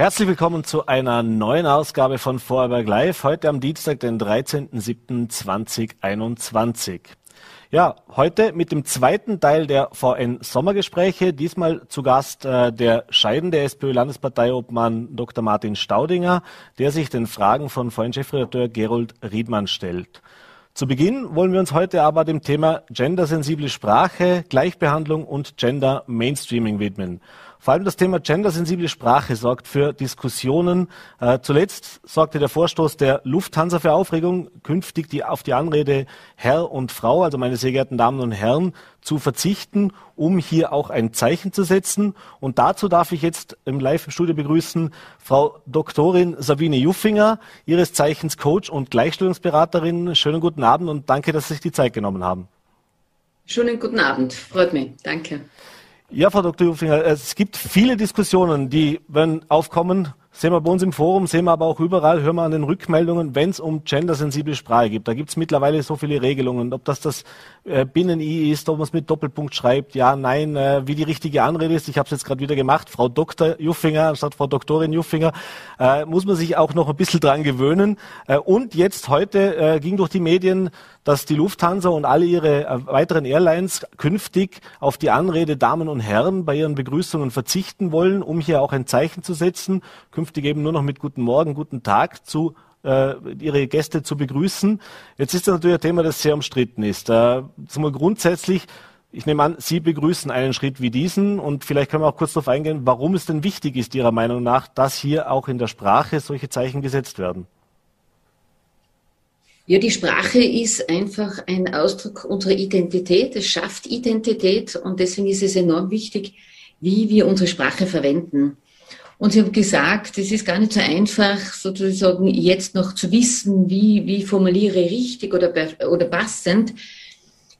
Herzlich willkommen zu einer neuen Ausgabe von Vorarlberg Live, heute am Dienstag, den 13.07.2021. Ja, heute mit dem zweiten Teil der VN Sommergespräche. Diesmal zu Gast äh, der scheidende SPÖ-Landesparteiobmann Dr. Martin Staudinger, der sich den Fragen von VN-Chefredakteur Gerold Riedmann stellt. Zu Beginn wollen wir uns heute aber dem Thema gendersensible Sprache, Gleichbehandlung und Gender Mainstreaming widmen. Vor allem das Thema gendersensible Sprache sorgt für Diskussionen. Äh, zuletzt sorgte der Vorstoß der Lufthansa für Aufregung, künftig die, auf die Anrede Herr und Frau, also meine sehr geehrten Damen und Herren, zu verzichten, um hier auch ein Zeichen zu setzen. Und dazu darf ich jetzt im Live-Studio begrüßen Frau Doktorin Sabine Juffinger, Ihres Zeichens Coach und Gleichstellungsberaterin. Schönen guten Abend und danke, dass Sie sich die Zeit genommen haben. Schönen guten Abend, freut mich. Danke. Ja, Frau Dr. Jufinger, es gibt viele Diskussionen, die wenn aufkommen, sehen wir bei uns im Forum, sehen wir aber auch überall, hören wir an den Rückmeldungen, wenn es um gendersensible Sprache geht. Da gibt es mittlerweile so viele Regelungen, ob das das äh, Binnen-I ist, ob man es mit Doppelpunkt schreibt, ja, nein, äh, wie die richtige Anrede ist. Ich habe es jetzt gerade wieder gemacht, Frau Dr. Juffinger anstatt Frau Doktorin Juffinger, äh, muss man sich auch noch ein bisschen dran gewöhnen. Und jetzt heute ging durch die Medien, dass die Lufthansa und alle ihre äh, weiteren Airlines künftig auf die Anrede Damen und Herren bei ihren Begrüßungen verzichten wollen, um hier auch ein Zeichen zu setzen, künftig eben nur noch mit Guten Morgen, Guten Tag zu äh, ihre Gäste zu begrüßen. Jetzt ist das natürlich ein Thema, das sehr umstritten ist. Äh, mal grundsätzlich, ich nehme an, Sie begrüßen einen Schritt wie diesen und vielleicht können wir auch kurz darauf eingehen, warum es denn wichtig ist, Ihrer Meinung nach, dass hier auch in der Sprache solche Zeichen gesetzt werden. Ja, die Sprache ist einfach ein Ausdruck unserer Identität. Es schafft Identität und deswegen ist es enorm wichtig, wie wir unsere Sprache verwenden. Und Sie haben gesagt, es ist gar nicht so einfach, sozusagen jetzt noch zu wissen, wie, wie formuliere ich richtig oder, oder passend.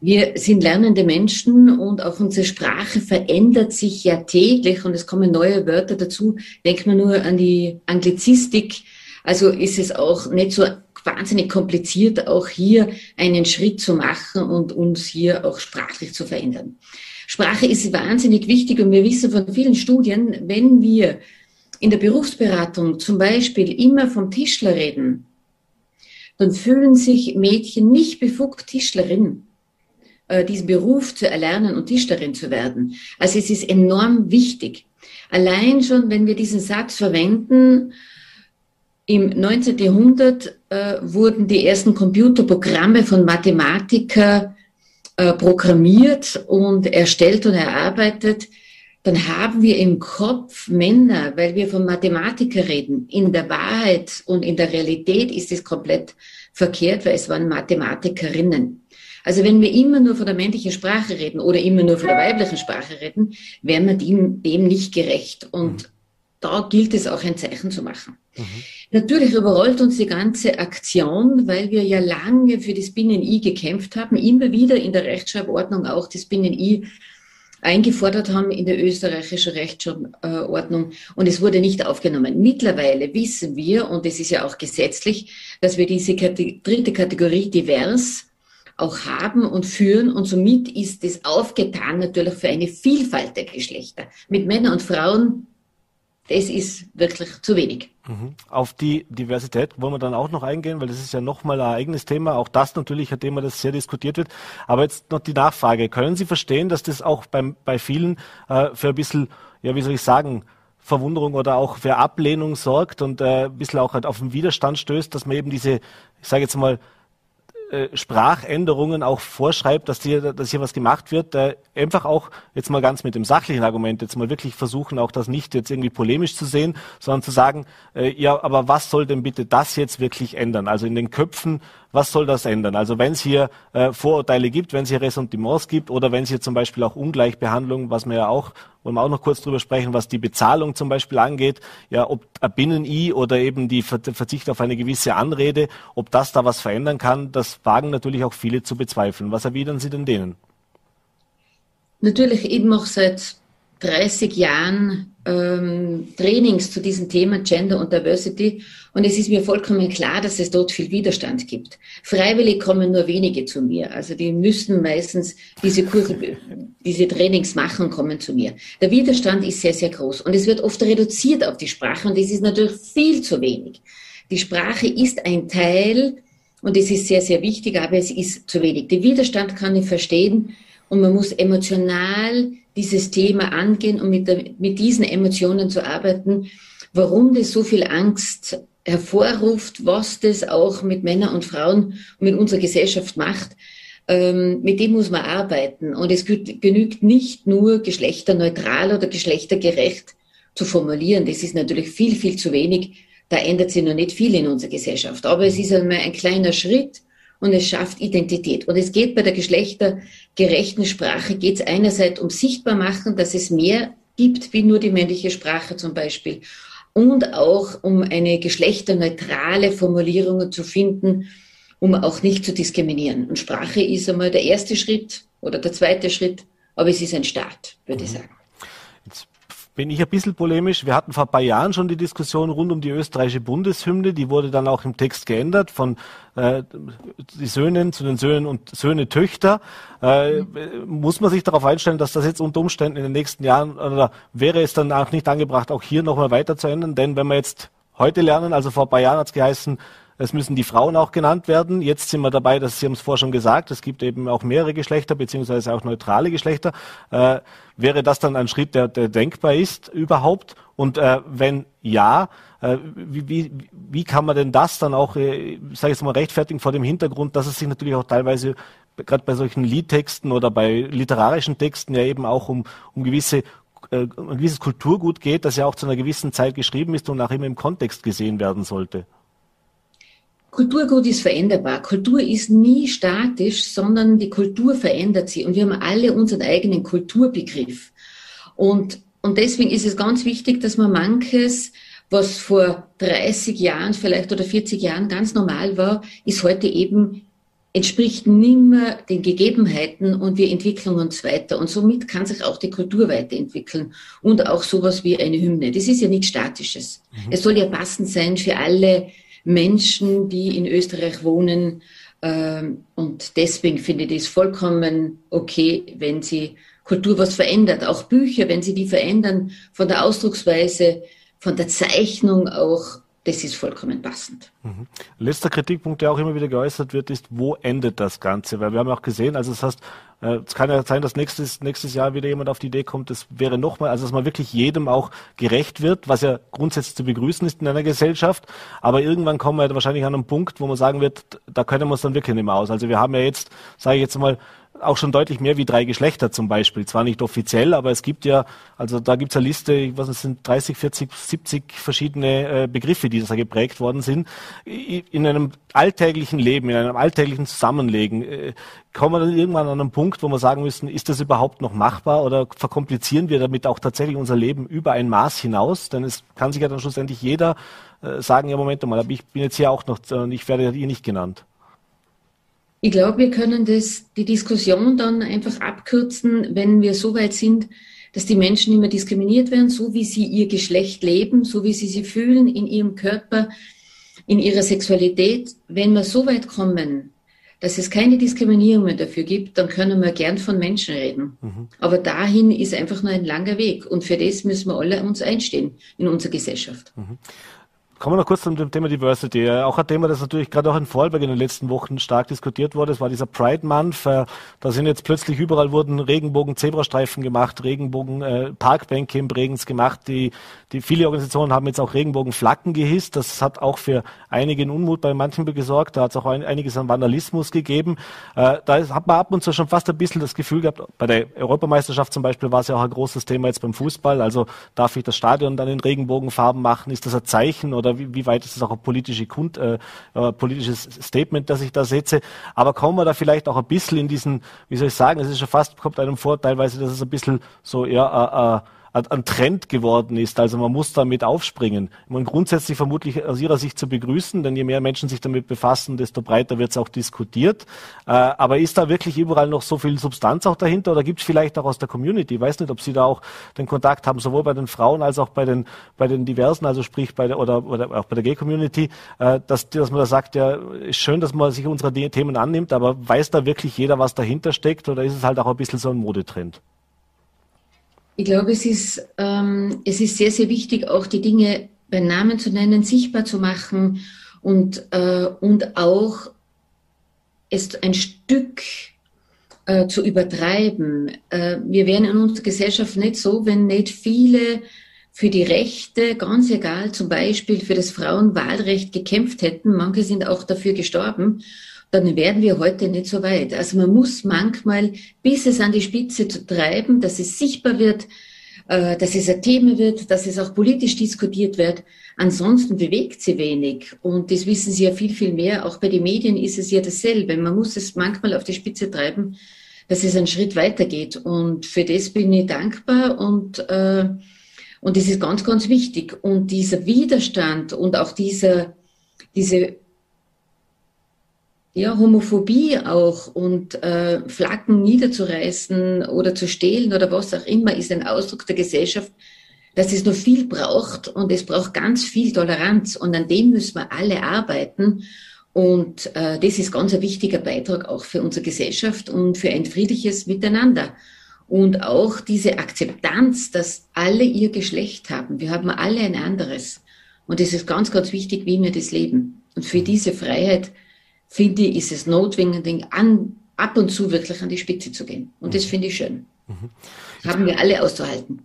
Wir sind lernende Menschen und auch unsere Sprache verändert sich ja täglich und es kommen neue Wörter dazu. Denkt man nur an die Anglizistik. Also ist es auch nicht so wahnsinnig kompliziert, auch hier einen Schritt zu machen und uns hier auch sprachlich zu verändern. Sprache ist wahnsinnig wichtig und wir wissen von vielen Studien, wenn wir in der Berufsberatung zum Beispiel immer vom Tischler reden, dann fühlen sich Mädchen nicht befugt, Tischlerin, äh, diesen Beruf zu erlernen und Tischlerin zu werden. Also es ist enorm wichtig. Allein schon, wenn wir diesen Satz verwenden, im 19. Jahrhundert äh, wurden die ersten Computerprogramme von Mathematikern äh, programmiert und erstellt und erarbeitet, dann haben wir im Kopf Männer, weil wir von Mathematiker reden. In der Wahrheit und in der Realität ist es komplett verkehrt, weil es waren Mathematikerinnen. Also wenn wir immer nur von der männlichen Sprache reden oder immer nur von der weiblichen Sprache reden, wären wir dem, dem nicht gerecht. Und mhm. Da gilt es auch ein Zeichen zu machen. Mhm. Natürlich überrollt uns die ganze Aktion, weil wir ja lange für das Binnen-I gekämpft haben, immer wieder in der Rechtschreibordnung auch das Binnen-I eingefordert haben in der österreichischen Rechtsordnung und es wurde nicht aufgenommen. Mittlerweile wissen wir, und es ist ja auch gesetzlich, dass wir diese dritte Kategorie divers auch haben und führen und somit ist es aufgetan natürlich für eine Vielfalt der Geschlechter mit Männern und Frauen das ist wirklich zu wenig. Mhm. Auf die Diversität wollen wir dann auch noch eingehen, weil das ist ja nochmal ein eigenes Thema. Auch das natürlich ein Thema, das sehr diskutiert wird. Aber jetzt noch die Nachfrage. Können Sie verstehen, dass das auch beim, bei vielen äh, für ein bisschen, ja, wie soll ich sagen, Verwunderung oder auch für Ablehnung sorgt und äh, ein bisschen auch halt auf den Widerstand stößt, dass man eben diese, ich sage jetzt mal, Sprachänderungen auch vorschreibt, dass hier, dass hier was gemacht wird, äh, einfach auch jetzt mal ganz mit dem sachlichen Argument jetzt mal wirklich versuchen, auch das nicht jetzt irgendwie polemisch zu sehen, sondern zu sagen, äh, ja, aber was soll denn bitte das jetzt wirklich ändern? Also in den Köpfen was soll das ändern? Also wenn es hier äh, Vorurteile gibt, wenn es hier Ressentiments gibt oder wenn es hier zum Beispiel auch Ungleichbehandlung, was wir ja auch, wollen wir auch noch kurz drüber sprechen, was die Bezahlung zum Beispiel angeht, ja, ob Binnen-I oder eben die Verzicht auf eine gewisse Anrede, ob das da was verändern kann, das wagen natürlich auch viele zu bezweifeln. Was erwidern Sie denn denen? Natürlich, ich mache seit 30 Jahren ähm, Trainings zu diesem Thema Gender und Diversity und es ist mir vollkommen klar, dass es dort viel Widerstand gibt. Freiwillig kommen nur wenige zu mir. Also die müssen meistens diese Kurse, diese Trainings machen, kommen zu mir. Der Widerstand ist sehr, sehr groß und es wird oft reduziert auf die Sprache und das ist natürlich viel zu wenig. Die Sprache ist ein Teil und es ist sehr, sehr wichtig, aber es ist zu wenig. Den Widerstand kann ich verstehen und man muss emotional dieses Thema angehen und mit, der, mit diesen Emotionen zu arbeiten, warum das so viel Angst hervorruft, was das auch mit Männern und Frauen und mit unserer Gesellschaft macht. Ähm, mit dem muss man arbeiten. Und es genügt nicht nur geschlechterneutral oder geschlechtergerecht zu formulieren. Das ist natürlich viel, viel zu wenig. Da ändert sich noch nicht viel in unserer Gesellschaft. Aber es ist einmal ein kleiner Schritt und es schafft Identität. Und es geht bei der geschlechtergerechten Sprache, geht es einerseits um sichtbar machen, dass es mehr gibt wie nur die männliche Sprache zum Beispiel und auch um eine geschlechterneutrale Formulierung zu finden, um auch nicht zu diskriminieren. Und Sprache ist einmal der erste Schritt oder der zweite Schritt, aber es ist ein Start, würde ich mhm. sagen bin ich ein bisschen polemisch. Wir hatten vor ein paar Jahren schon die Diskussion rund um die österreichische Bundeshymne. Die wurde dann auch im Text geändert von äh, die Söhnen zu den Söhnen und Söhne Töchter. Äh, muss man sich darauf einstellen, dass das jetzt unter Umständen in den nächsten Jahren oder wäre es dann auch nicht angebracht, auch hier nochmal weiter zu ändern? Denn wenn wir jetzt heute lernen, also vor ein paar Jahren hat es geheißen, es müssen die Frauen auch genannt werden. Jetzt sind wir dabei, dass Sie haben es vorher schon gesagt, es gibt eben auch mehrere Geschlechter beziehungsweise auch neutrale Geschlechter. Äh, wäre das dann ein Schritt, der, der denkbar ist überhaupt? Und äh, wenn ja, äh, wie, wie, wie kann man denn das dann auch, äh, sage ich jetzt mal, rechtfertigen vor dem Hintergrund, dass es sich natürlich auch teilweise gerade bei solchen Liedtexten oder bei literarischen Texten ja eben auch um, um gewisse äh, ein gewisses Kulturgut geht, das ja auch zu einer gewissen Zeit geschrieben ist und auch immer im Kontext gesehen werden sollte. Kulturgut ist veränderbar. Kultur ist nie statisch, sondern die Kultur verändert sich und wir haben alle unseren eigenen Kulturbegriff. Und, und deswegen ist es ganz wichtig, dass man manches, was vor 30 Jahren vielleicht oder 40 Jahren ganz normal war, ist heute eben entspricht nimmer den Gegebenheiten und wir entwickeln uns weiter. Und somit kann sich auch die Kultur weiterentwickeln und auch sowas wie eine Hymne. Das ist ja nichts Statisches. Mhm. Es soll ja passend sein für alle Menschen, die in Österreich wohnen. Ähm, und deswegen finde ich das vollkommen okay, wenn sie Kultur was verändert. Auch Bücher, wenn sie die verändern, von der Ausdrucksweise, von der Zeichnung auch, das ist vollkommen passend. Mhm. Letzter Kritikpunkt, der auch immer wieder geäußert wird, ist, wo endet das Ganze? Weil wir haben auch gesehen, also das heißt, äh, es kann ja sein, dass nächstes, nächstes Jahr wieder jemand auf die Idee kommt, das wäre nochmal, also dass man wirklich jedem auch gerecht wird, was ja grundsätzlich zu begrüßen ist in einer Gesellschaft. Aber irgendwann kommen wir wahrscheinlich an einen Punkt, wo man sagen wird, da können wir es dann wirklich nicht mehr aus. Also wir haben ja jetzt, sage ich jetzt mal, auch schon deutlich mehr wie drei Geschlechter zum Beispiel. Zwar nicht offiziell, aber es gibt ja, also da gibt es eine Liste, ich weiß nicht, es sind 30, 40, 70 verschiedene äh, Begriffe, die da geprägt worden sind. In einem alltäglichen Leben, in einem alltäglichen Zusammenlegen, äh, kommen wir dann irgendwann an einen Punkt, wo wir sagen müssen, ist das überhaupt noch machbar oder verkomplizieren wir damit auch tatsächlich unser Leben über ein Maß hinaus? Denn es kann sich ja dann schlussendlich jeder äh, sagen, ja Moment mal, aber ich bin jetzt hier auch noch, ich werde hier nicht genannt. Ich glaube, wir können das, die Diskussion dann einfach abkürzen, wenn wir so weit sind, dass die Menschen immer diskriminiert werden, so wie sie ihr Geschlecht leben, so wie sie sich fühlen in ihrem Körper, in ihrer Sexualität. Wenn wir so weit kommen, dass es keine Diskriminierung mehr dafür gibt, dann können wir gern von Menschen reden. Mhm. Aber dahin ist einfach nur ein langer Weg. Und für das müssen wir alle uns einstehen in unserer Gesellschaft. Mhm. Kommen wir noch kurz zum Thema Diversity. Auch ein Thema, das natürlich gerade auch in Vorarlberg in den letzten Wochen stark diskutiert wurde. Es war dieser Pride Month. Äh, da sind jetzt plötzlich überall wurden Regenbogen-Zebrastreifen gemacht, Regenbogen-Parkbänke äh, im Bregenz gemacht. Die, die viele Organisationen haben jetzt auch Regenbogen-Flaggen gehisst. Das hat auch für einigen Unmut bei manchen gesorgt. Da hat es auch einiges an Vandalismus gegeben. Äh, da hat man ab und zu schon fast ein bisschen das Gefühl gehabt, bei der Europameisterschaft zum Beispiel war es ja auch ein großes Thema jetzt beim Fußball. Also darf ich das Stadion dann in Regenbogenfarben machen? Ist das ein Zeichen oder oder wie, wie weit ist es auch ein politische Kund, äh, äh, politisches Statement, das ich da setze. Aber kommen wir da vielleicht auch ein bisschen in diesen, wie soll ich sagen, es ist schon fast, kommt einem vor, teilweise, dass es ein bisschen so eher äh, äh, ein Trend geworden ist. Also man muss damit aufspringen. Man grundsätzlich vermutlich aus Ihrer Sicht zu begrüßen, denn je mehr Menschen sich damit befassen, desto breiter wird es auch diskutiert. Äh, aber ist da wirklich überall noch so viel Substanz auch dahinter oder gibt es vielleicht auch aus der Community? Ich weiß nicht, ob Sie da auch den Kontakt haben, sowohl bei den Frauen als auch bei den, bei den Diversen, also sprich bei der, oder, oder auch bei der Gay-Community, äh, dass, dass man da sagt, ja, ist schön, dass man sich unserer Themen annimmt, aber weiß da wirklich jeder, was dahinter steckt oder ist es halt auch ein bisschen so ein Modetrend? Ich glaube, es ist, ähm, es ist sehr, sehr wichtig, auch die Dinge beim Namen zu nennen, sichtbar zu machen und, äh, und auch es ein Stück äh, zu übertreiben. Äh, wir wären in unserer Gesellschaft nicht so, wenn nicht viele für die Rechte, ganz egal, zum Beispiel für das Frauenwahlrecht gekämpft hätten. Manche sind auch dafür gestorben dann wären wir heute nicht so weit. Also man muss manchmal, bis es an die Spitze zu treiben, dass es sichtbar wird, äh, dass es ein Thema wird, dass es auch politisch diskutiert wird. Ansonsten bewegt sie wenig. Und das wissen Sie ja viel, viel mehr. Auch bei den Medien ist es ja dasselbe. Man muss es manchmal auf die Spitze treiben, dass es einen Schritt weitergeht. Und für das bin ich dankbar und, äh, und das ist ganz, ganz wichtig. Und dieser Widerstand und auch dieser, diese ja, Homophobie auch und äh, Flaggen niederzureißen oder zu stehlen oder was auch immer, ist ein Ausdruck der Gesellschaft, dass es noch viel braucht und es braucht ganz viel Toleranz und an dem müssen wir alle arbeiten. Und äh, das ist ganz ein wichtiger Beitrag auch für unsere Gesellschaft und für ein friedliches Miteinander. Und auch diese Akzeptanz, dass alle ihr Geschlecht haben. Wir haben alle ein anderes. Und es ist ganz, ganz wichtig, wie wir das leben. Und für diese Freiheit finde ich, ist es notwendig, an, ab und zu wirklich an die Spitze zu gehen. Und das mhm. finde ich schön. Mhm. Haben wir alle auszuhalten.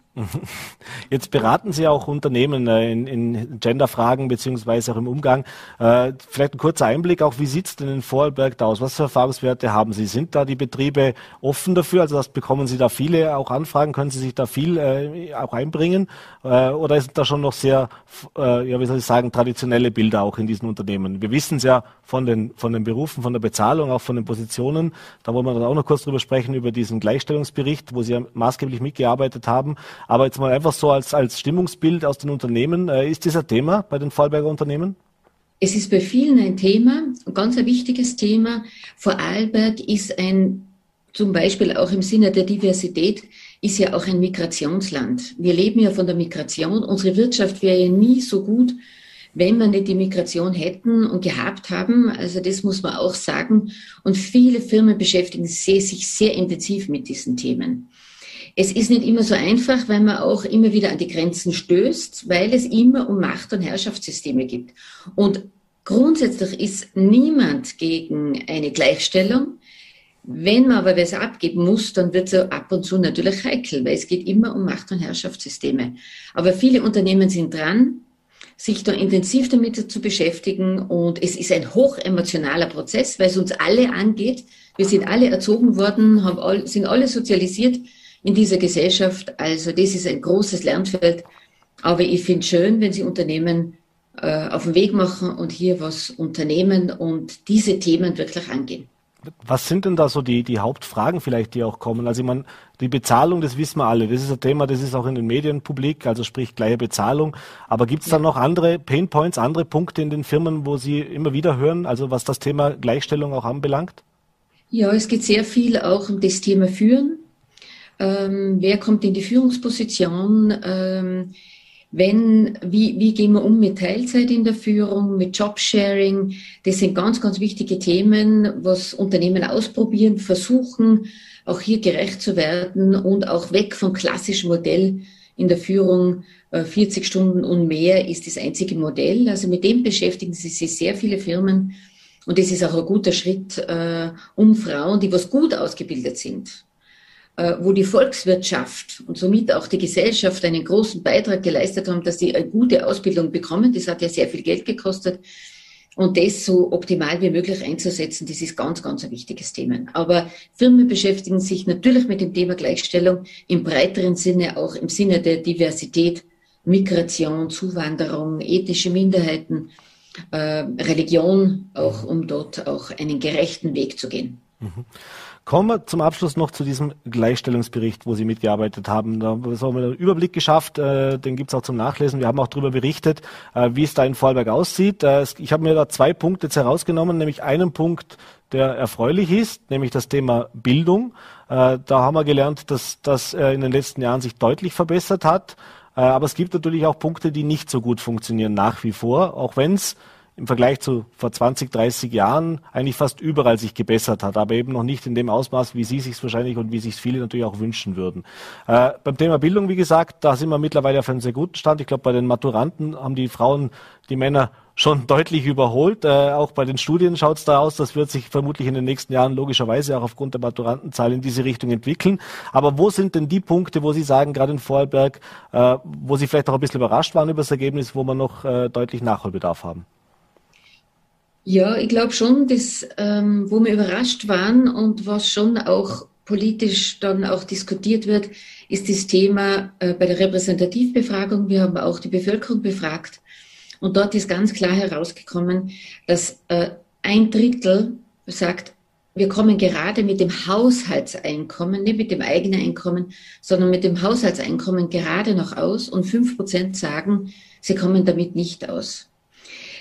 Jetzt beraten Sie auch Unternehmen äh, in, in Genderfragen beziehungsweise auch im Umgang. Äh, vielleicht ein kurzer Einblick auch, wie sieht es denn in Vorarlberg aus? Was für Erfahrungswerte haben Sie? Sind da die Betriebe offen dafür? Also das bekommen Sie da viele auch Anfragen? Können Sie sich da viel äh, auch einbringen? Oder sind da schon noch sehr, ja wie soll ich sagen, traditionelle Bilder auch in diesen Unternehmen? Wir wissen es ja von den, von den Berufen, von der Bezahlung, auch von den Positionen. Da wollen wir dann auch noch kurz drüber sprechen, über diesen Gleichstellungsbericht, wo Sie ja maßgeblich mitgearbeitet haben. Aber jetzt mal einfach so als, als Stimmungsbild aus den Unternehmen. Äh, ist das ein Thema bei den Vorarlberger Unternehmen? Es ist bei vielen ein Thema, ein ganz ein wichtiges Thema. Vorarlberg ist ein, zum Beispiel auch im Sinne der Diversität, ist ja auch ein Migrationsland. Wir leben ja von der Migration. Unsere Wirtschaft wäre ja nie so gut, wenn wir nicht die Migration hätten und gehabt haben. Also das muss man auch sagen. Und viele Firmen beschäftigen sich sehr intensiv mit diesen Themen. Es ist nicht immer so einfach, weil man auch immer wieder an die Grenzen stößt, weil es immer um Macht- und Herrschaftssysteme gibt. Und grundsätzlich ist niemand gegen eine Gleichstellung. Wenn man aber was abgeben muss, dann wird es ab und zu natürlich heikel, weil es geht immer um Macht- und Herrschaftssysteme. Aber viele Unternehmen sind dran, sich da intensiv damit zu beschäftigen und es ist ein hochemotionaler Prozess, weil es uns alle angeht. Wir sind alle erzogen worden, haben all, sind alle sozialisiert in dieser Gesellschaft. Also das ist ein großes Lernfeld. Aber ich finde schön, wenn Sie Unternehmen äh, auf den Weg machen und hier was unternehmen und diese Themen wirklich angehen. Was sind denn da so die, die Hauptfragen vielleicht, die auch kommen? Also ich meine, die Bezahlung, das wissen wir alle. Das ist ein Thema, das ist auch in den Medien publik, also sprich gleiche Bezahlung. Aber gibt es ja. da noch andere Painpoints, andere Punkte in den Firmen, wo Sie immer wieder hören, also was das Thema Gleichstellung auch anbelangt? Ja, es geht sehr viel auch um das Thema Führen. Ähm, wer kommt in die Führungsposition? Ähm, wenn, wie, wie gehen wir um mit Teilzeit in der Führung, mit Jobsharing? Das sind ganz, ganz wichtige Themen, was Unternehmen ausprobieren, versuchen, auch hier gerecht zu werden und auch weg vom klassischen Modell in der Führung. 40 äh, Stunden und mehr ist das einzige Modell. Also mit dem beschäftigen sich sehr viele Firmen. Und das ist auch ein guter Schritt, äh, um Frauen, die was gut ausgebildet sind, wo die Volkswirtschaft und somit auch die Gesellschaft einen großen Beitrag geleistet haben, dass sie eine gute Ausbildung bekommen. Das hat ja sehr viel Geld gekostet. Und das so optimal wie möglich einzusetzen, das ist ganz, ganz ein wichtiges Thema. Aber Firmen beschäftigen sich natürlich mit dem Thema Gleichstellung im breiteren Sinne, auch im Sinne der Diversität, Migration, Zuwanderung, ethische Minderheiten, äh, Religion, auch um dort auch einen gerechten Weg zu gehen. Mhm. Kommen wir zum Abschluss noch zu diesem Gleichstellungsbericht, wo Sie mitgearbeitet haben. Da haben wir einen Überblick geschafft, äh, den gibt's auch zum Nachlesen. Wir haben auch darüber berichtet, äh, wie es da in Vorarlberg aussieht. Äh, ich habe mir da zwei Punkte jetzt herausgenommen, nämlich einen Punkt, der erfreulich ist, nämlich das Thema Bildung. Da haben wir gelernt, dass das in den letzten Jahren sich deutlich verbessert hat. Aber es gibt natürlich auch Punkte, die nicht so gut funktionieren nach wie vor, auch wenn es im Vergleich zu vor 20, 30 Jahren eigentlich fast überall sich gebessert hat, aber eben noch nicht in dem Ausmaß, wie Sie sich wahrscheinlich und wie sich viele natürlich auch wünschen würden. Äh, beim Thema Bildung, wie gesagt, da sind wir mittlerweile auf einem sehr guten Stand. Ich glaube, bei den Maturanten haben die Frauen die Männer schon deutlich überholt. Äh, auch bei den Studien schaut es da aus. Das wird sich vermutlich in den nächsten Jahren logischerweise auch aufgrund der Maturantenzahl in diese Richtung entwickeln. Aber wo sind denn die Punkte, wo Sie sagen, gerade in Vorarlberg, äh, wo Sie vielleicht auch ein bisschen überrascht waren über das Ergebnis, wo wir noch äh, deutlich Nachholbedarf haben? Ja, ich glaube schon, dass, ähm, wo wir überrascht waren und was schon auch politisch dann auch diskutiert wird, ist das Thema äh, bei der Repräsentativbefragung. Wir haben auch die Bevölkerung befragt und dort ist ganz klar herausgekommen, dass äh, ein Drittel sagt, wir kommen gerade mit dem Haushaltseinkommen, nicht mit dem eigenen Einkommen, sondern mit dem Haushaltseinkommen gerade noch aus und fünf Prozent sagen, sie kommen damit nicht aus.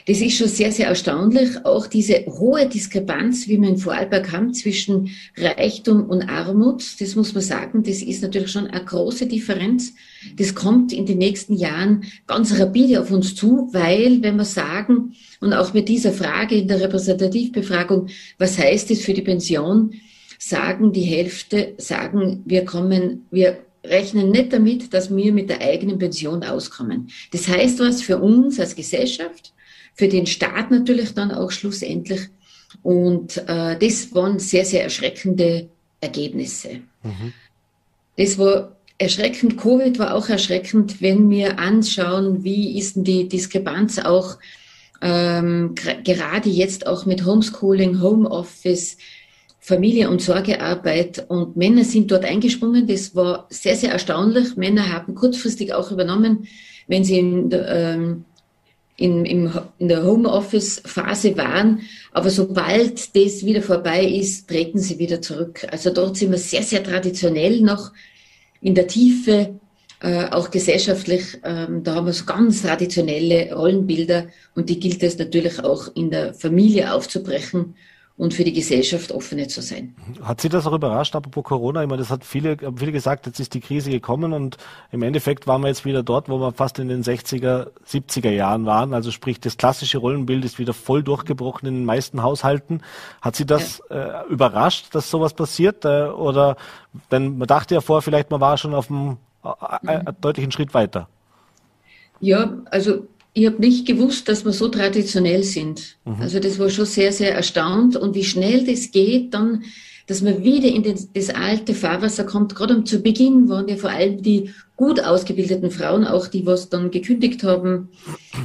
Das ist schon sehr, sehr erstaunlich. Auch diese hohe Diskrepanz, wie wir in Vorarlberg haben, zwischen Reichtum und Armut, das muss man sagen, das ist natürlich schon eine große Differenz. Das kommt in den nächsten Jahren ganz rapide auf uns zu, weil, wenn wir sagen, und auch mit dieser Frage in der Repräsentativbefragung, was heißt es für die Pension, sagen die Hälfte, sagen, wir kommen, wir rechnen nicht damit, dass wir mit der eigenen Pension auskommen. Das heißt was für uns als Gesellschaft, für den Staat natürlich dann auch schlussendlich. Und äh, das waren sehr, sehr erschreckende Ergebnisse. Mhm. Das war erschreckend. Covid war auch erschreckend, wenn wir anschauen, wie ist denn die Diskrepanz auch ähm, gerade jetzt auch mit Homeschooling, Homeoffice, Familie und Sorgearbeit und Männer sind dort eingesprungen. Das war sehr, sehr erstaunlich. Männer haben kurzfristig auch übernommen, wenn sie in ähm, in, im, in der Homeoffice-Phase waren. Aber sobald das wieder vorbei ist, treten sie wieder zurück. Also dort sind wir sehr, sehr traditionell noch in der Tiefe, äh, auch gesellschaftlich. Ähm, da haben wir so ganz traditionelle Rollenbilder und die gilt es natürlich auch in der Familie aufzubrechen und für die Gesellschaft offener zu sein. Hat Sie das auch überrascht, apropos Corona? Ich meine, das hat viele, viele gesagt, jetzt ist die Krise gekommen und im Endeffekt waren wir jetzt wieder dort, wo wir fast in den 60er, 70er Jahren waren. Also sprich, das klassische Rollenbild ist wieder voll durchgebrochen in den meisten Haushalten. Hat Sie das ja. äh, überrascht, dass sowas passiert? Äh, oder, denn man dachte ja vorher vielleicht, man war schon auf einem äh, äh, mhm. deutlichen Schritt weiter. Ja, also ich habe nicht gewusst, dass wir so traditionell sind. Mhm. Also das war schon sehr, sehr erstaunt und wie schnell das geht, dann, dass man wieder in das, das alte Fahrwasser kommt. Gerade zu Beginn waren ja vor allem die gut ausgebildeten Frauen, auch die, was dann gekündigt haben,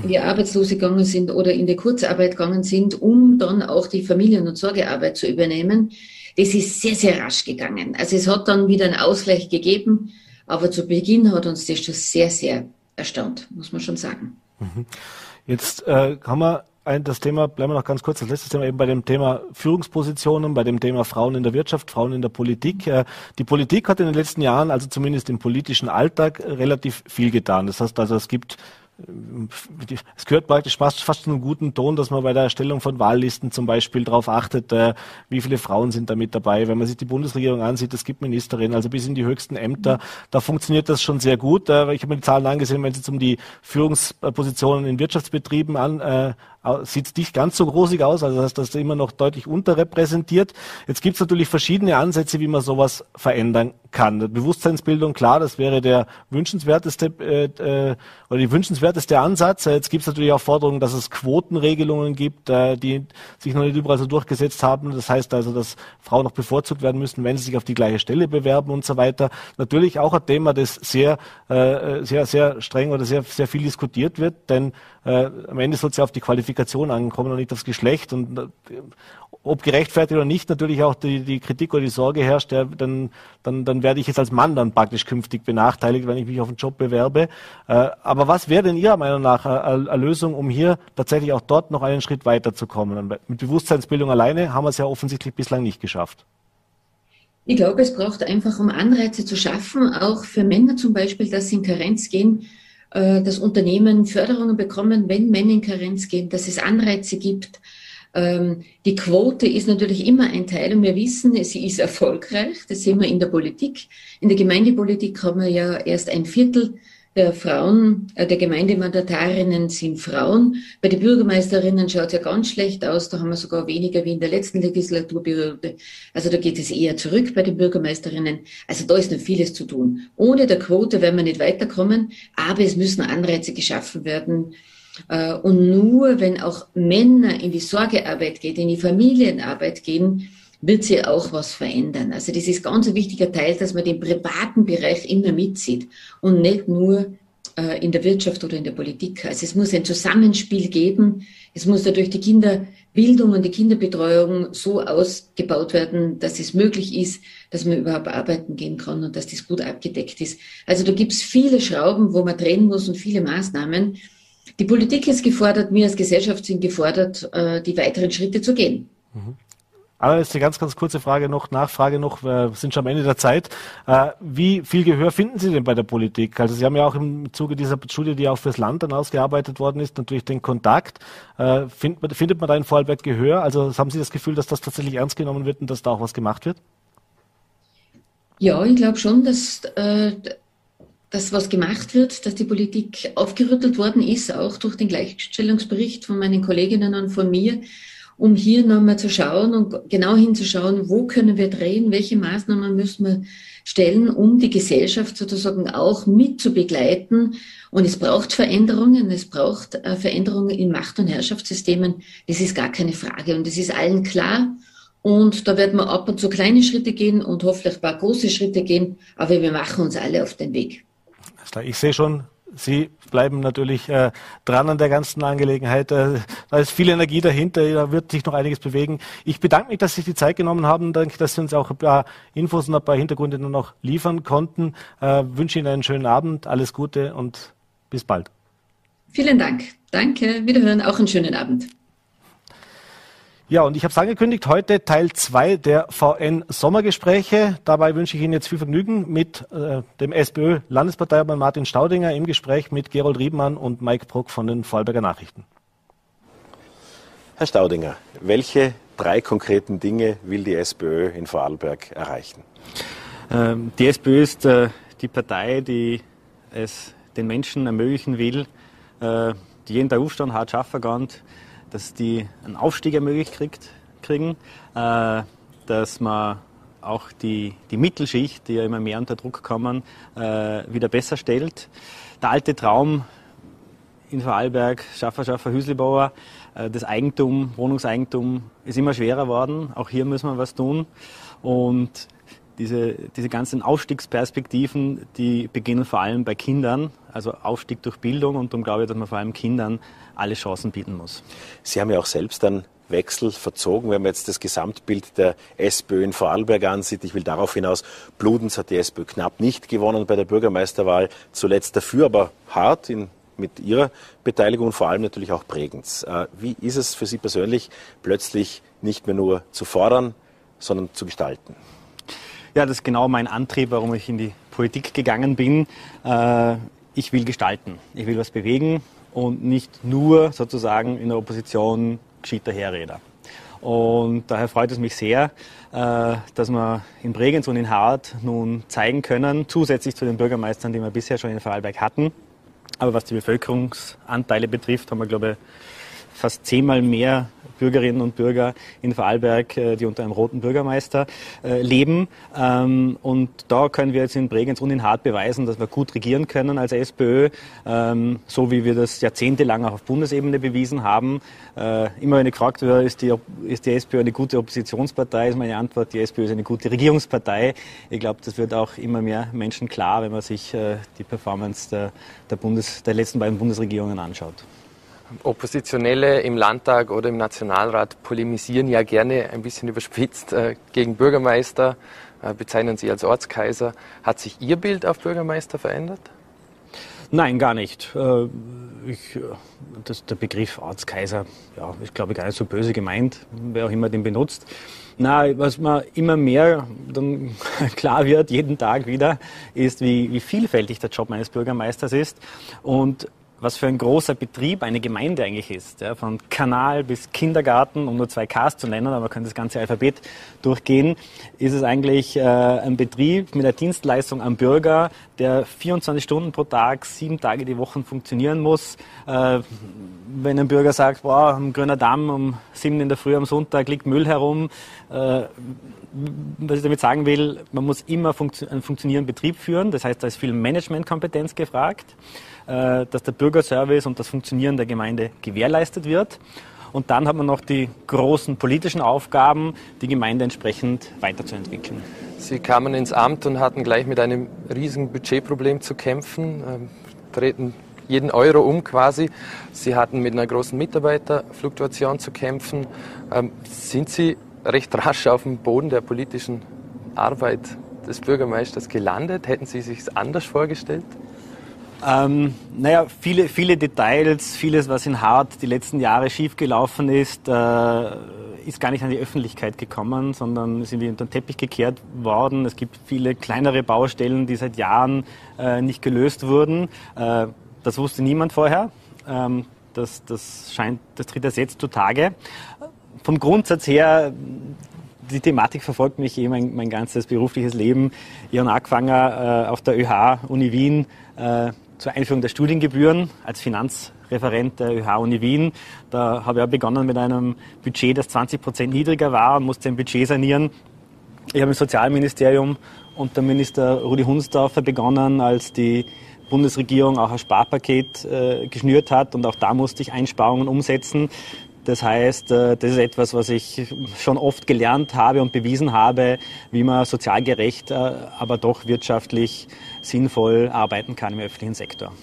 in die Arbeitslose gegangen sind oder in die Kurzarbeit gegangen sind, um dann auch die Familien- und Sorgearbeit zu übernehmen. Das ist sehr, sehr rasch gegangen. Also es hat dann wieder einen Ausgleich gegeben, aber zu Beginn hat uns das schon sehr, sehr erstaunt, muss man schon sagen. Mhm. Jetzt äh, haben wir ein, das Thema, bleiben wir noch ganz kurz, das letzte Thema eben bei dem Thema Führungspositionen, bei dem Thema Frauen in der Wirtschaft, Frauen in der Politik. Äh, die Politik hat in den letzten Jahren, also zumindest im politischen Alltag, relativ viel getan. Das heißt also, es gibt es gehört praktisch fast, fast zu einem guten Ton, dass man bei der Erstellung von Wahllisten zum Beispiel darauf achtet, äh, wie viele Frauen sind da mit dabei. Wenn man sich die Bundesregierung ansieht, es gibt Ministerinnen, also bis in die höchsten Ämter, da funktioniert das schon sehr gut. Äh, ich habe mir die Zahlen angesehen, wenn es jetzt um die Führungspositionen in Wirtschaftsbetrieben an, äh, sieht nicht ganz so rosig aus, also das ist immer noch deutlich unterrepräsentiert. Jetzt gibt es natürlich verschiedene Ansätze, wie man sowas verändern kann. Bewusstseinsbildung, klar, das wäre der wünschenswerteste äh, äh, oder die wünschenswerteste Ansatz. Jetzt gibt es natürlich auch Forderungen, dass es Quotenregelungen gibt, äh, die sich noch nicht überall so durchgesetzt haben. Das heißt also, dass Frauen noch bevorzugt werden müssen, wenn sie sich auf die gleiche Stelle bewerben und so weiter. Natürlich auch ein Thema, das sehr, äh, sehr, sehr streng oder sehr, sehr viel diskutiert wird, denn äh, am Ende soll es ja auf die Qualifikation ankommen und nicht aufs Geschlecht. Und äh, ob gerechtfertigt oder nicht, natürlich auch die, die Kritik oder die Sorge herrscht, ja, dann, dann, dann werde ich jetzt als Mann dann praktisch künftig benachteiligt, wenn ich mich auf einen Job bewerbe. Äh, aber was wäre denn Ihrer Meinung nach eine, eine Lösung, um hier tatsächlich auch dort noch einen Schritt weiterzukommen? Mit Bewusstseinsbildung alleine haben wir es ja offensichtlich bislang nicht geschafft. Ich glaube, es braucht einfach, um Anreize zu schaffen, auch für Männer zum Beispiel, dass sie in Karenz gehen, dass Unternehmen Förderungen bekommen, wenn Männer in Karenz gehen, dass es Anreize gibt. Ähm, die Quote ist natürlich immer ein Teil und wir wissen, sie ist erfolgreich. Das sehen wir in der Politik. In der Gemeindepolitik haben wir ja erst ein Viertel der Frauen, äh, der Gemeindemandatarinnen sind Frauen. Bei den Bürgermeisterinnen schaut es ja ganz schlecht aus. Da haben wir sogar weniger wie in der letzten Legislaturperiode. Also da geht es eher zurück bei den Bürgermeisterinnen. Also da ist noch vieles zu tun. Ohne der Quote werden wir nicht weiterkommen, aber es müssen Anreize geschaffen werden. Äh, und nur wenn auch Männer in die Sorgearbeit gehen, in die Familienarbeit gehen, wird sich auch was verändern. Also das ist ganz ein wichtiger Teil, dass man den privaten Bereich immer mitzieht und nicht nur äh, in der Wirtschaft oder in der Politik. Also es muss ein Zusammenspiel geben. Es muss dadurch die Kinderbildung und die Kinderbetreuung so ausgebaut werden, dass es möglich ist, dass man überhaupt arbeiten gehen kann und dass das gut abgedeckt ist. Also da gibt es viele Schrauben, wo man drehen muss und viele Maßnahmen. Die Politik ist gefordert, wir als Gesellschaft sind gefordert, äh, die weiteren Schritte zu gehen. Mhm. Eine ganz, ganz kurze Frage noch, Nachfrage noch, wir sind schon am Ende der Zeit. Äh, wie viel Gehör finden Sie denn bei der Politik? Also Sie haben ja auch im Zuge dieser Studie, die auch fürs Land dann ausgearbeitet worden ist, natürlich den Kontakt. Äh, findet, findet man da in Vorarlberg Gehör? Also haben Sie das Gefühl, dass das tatsächlich ernst genommen wird und dass da auch was gemacht wird? Ja, ich glaube schon, dass, äh, dass was gemacht wird, dass die Politik aufgerüttelt worden ist, auch durch den Gleichstellungsbericht von meinen Kolleginnen und von mir um hier nochmal zu schauen und genau hinzuschauen, wo können wir drehen, welche Maßnahmen müssen wir stellen, um die Gesellschaft sozusagen auch mit zu begleiten. Und es braucht Veränderungen, es braucht äh, Veränderungen in Macht- und Herrschaftssystemen. Das ist gar keine Frage und das ist allen klar. Und da werden wir ab und zu kleine Schritte gehen und hoffentlich ein paar große Schritte gehen, aber wir machen uns alle auf den Weg. Ich sehe schon, Sie bleiben natürlich äh, dran an der ganzen Angelegenheit. Äh, da ist viel Energie dahinter, da wird sich noch einiges bewegen. Ich bedanke mich, dass Sie sich die Zeit genommen haben. Danke, dass Sie uns auch ein paar Infos und ein paar Hintergründe noch liefern konnten. Äh, wünsche Ihnen einen schönen Abend, alles Gute und bis bald. Vielen Dank. Danke. Wiederhören. Auch einen schönen Abend. Ja, und ich habe es angekündigt, heute Teil 2 der VN Sommergespräche. Dabei wünsche ich Ihnen jetzt viel Vergnügen mit äh, dem SPÖ-Landesparteiobmann Martin Staudinger im Gespräch mit Gerold Riedmann und Mike Bruck von den Vorarlberger Nachrichten. Herr Staudinger, welche drei konkreten Dinge will die SPÖ in Vorarlberg erreichen? Ähm, die SPÖ ist äh, die Partei, die es den Menschen ermöglichen will, äh, die jeden Tag aufstehen, hart schaffen gehen, dass die einen Aufstieg ermöglicht kriegt, kriegen, äh, dass man auch die, die Mittelschicht, die ja immer mehr unter Druck kommen, äh, wieder besser stellt. Der alte Traum in Vorarlberg, Schaffer, Schaffer, Hüslibauer, äh, das Eigentum, Wohnungseigentum ist immer schwerer worden. Auch hier müssen wir was tun. Und diese, diese ganzen Aufstiegsperspektiven, die beginnen vor allem bei Kindern, also Aufstieg durch Bildung und darum glaube ich, dass man vor allem Kindern alle Chancen bieten muss. Sie haben ja auch selbst einen Wechsel verzogen, wenn man jetzt das Gesamtbild der SPÖ in Vorarlberg ansieht. Ich will darauf hinaus, Bludens hat die SPÖ knapp nicht gewonnen bei der Bürgermeisterwahl, zuletzt dafür aber hart in mit Ihrer Beteiligung und vor allem natürlich auch Bregenz. Äh, wie ist es für Sie persönlich, plötzlich nicht mehr nur zu fordern, sondern zu gestalten? Ja, das ist genau mein Antrieb, warum ich in die Politik gegangen bin. Äh, ich will gestalten, ich will was bewegen und nicht nur sozusagen in der Opposition gescheiter Herreder. Und daher freut es mich sehr, äh, dass wir in Bregenz und in Hart nun zeigen können, zusätzlich zu den Bürgermeistern, die wir bisher schon in Vorarlberg hatten. Aber was die Bevölkerungsanteile betrifft, haben wir, glaube ich, fast zehnmal mehr Bürgerinnen und Bürger in Vorarlberg, äh, die unter einem roten Bürgermeister äh, leben. Ähm, und da können wir jetzt in Bregenz und in Hart beweisen, dass wir gut regieren können als SPÖ, ähm, so wie wir das jahrzehntelang auch auf Bundesebene bewiesen haben. Äh, immer wenn ich gefragt werde, ist die, ist die SPÖ eine gute Oppositionspartei, ist meine Antwort, die SPÖ ist eine gute Regierungspartei. Ich glaube, das wird auch immer mehr Menschen klar, wenn man sich die Performance der, der, Bundes, der letzten beiden Bundesregierungen anschaut. Oppositionelle im Landtag oder im Nationalrat polemisieren ja gerne ein bisschen überspitzt äh, gegen Bürgermeister, äh, bezeichnen sie als Ortskaiser. Hat sich Ihr Bild auf Bürgermeister verändert? Nein, gar nicht. Äh, ich, das, der Begriff Ortskaiser, ja, ist glaube ich gar nicht so böse gemeint, wer auch immer den benutzt. Na, was man immer mehr dann klar wird, jeden Tag wieder, ist, wie, wie vielfältig der Job meines Bürgermeisters ist. Und was für ein großer Betrieb eine Gemeinde eigentlich ist. Ja, von Kanal bis Kindergarten, um nur zwei Ks zu nennen, aber man kann das ganze Alphabet durchgehen, ist es eigentlich äh, ein Betrieb mit einer Dienstleistung am Bürger, der 24 Stunden pro Tag, sieben Tage die Woche funktionieren muss. Äh, wenn ein Bürger sagt, boah, am Grüner Damm um sieben in der Früh am Sonntag liegt Müll herum, äh, was ich damit sagen will, man muss immer funktio einen funktionierenden Betrieb führen. Das heißt, da ist viel Managementkompetenz gefragt. Äh, dass der Bürgerservice und das Funktionieren der Gemeinde gewährleistet wird. Und dann hat man noch die großen politischen Aufgaben, die Gemeinde entsprechend weiterzuentwickeln. Sie kamen ins Amt und hatten gleich mit einem riesigen Budgetproblem zu kämpfen, ähm, treten jeden Euro um quasi. Sie hatten mit einer großen Mitarbeiterfluktuation zu kämpfen. Ähm, sind Sie recht rasch auf dem Boden der politischen Arbeit des Bürgermeisters gelandet? Hätten Sie sich anders vorgestellt? Ähm, naja, viele, viele Details, vieles, was in Hart die letzten Jahre schiefgelaufen ist, äh, ist gar nicht an die Öffentlichkeit gekommen, sondern sind unter den Teppich gekehrt worden. Es gibt viele kleinere Baustellen, die seit Jahren äh, nicht gelöst wurden. Äh, das wusste niemand vorher. Ähm, das, das, scheint, das tritt erst jetzt zutage. Vom Grundsatz her, die Thematik verfolgt mich eh mein, mein ganzes berufliches Leben. Ich habe angefangen äh, auf der ÖH Uni Wien äh, zur Einführung der Studiengebühren als Finanzreferent der ÖH-Uni Wien. Da habe ich auch begonnen mit einem Budget, das 20 Prozent niedriger war und musste ein Budget sanieren. Ich habe im Sozialministerium unter Minister Rudi Hunsdorfer begonnen, als die Bundesregierung auch ein Sparpaket äh, geschnürt hat und auch da musste ich Einsparungen umsetzen. Das heißt, äh, das ist etwas, was ich schon oft gelernt habe und bewiesen habe, wie man sozial gerecht, äh, aber doch wirtschaftlich sinnvoll arbeiten kann im öffentlichen Sektor.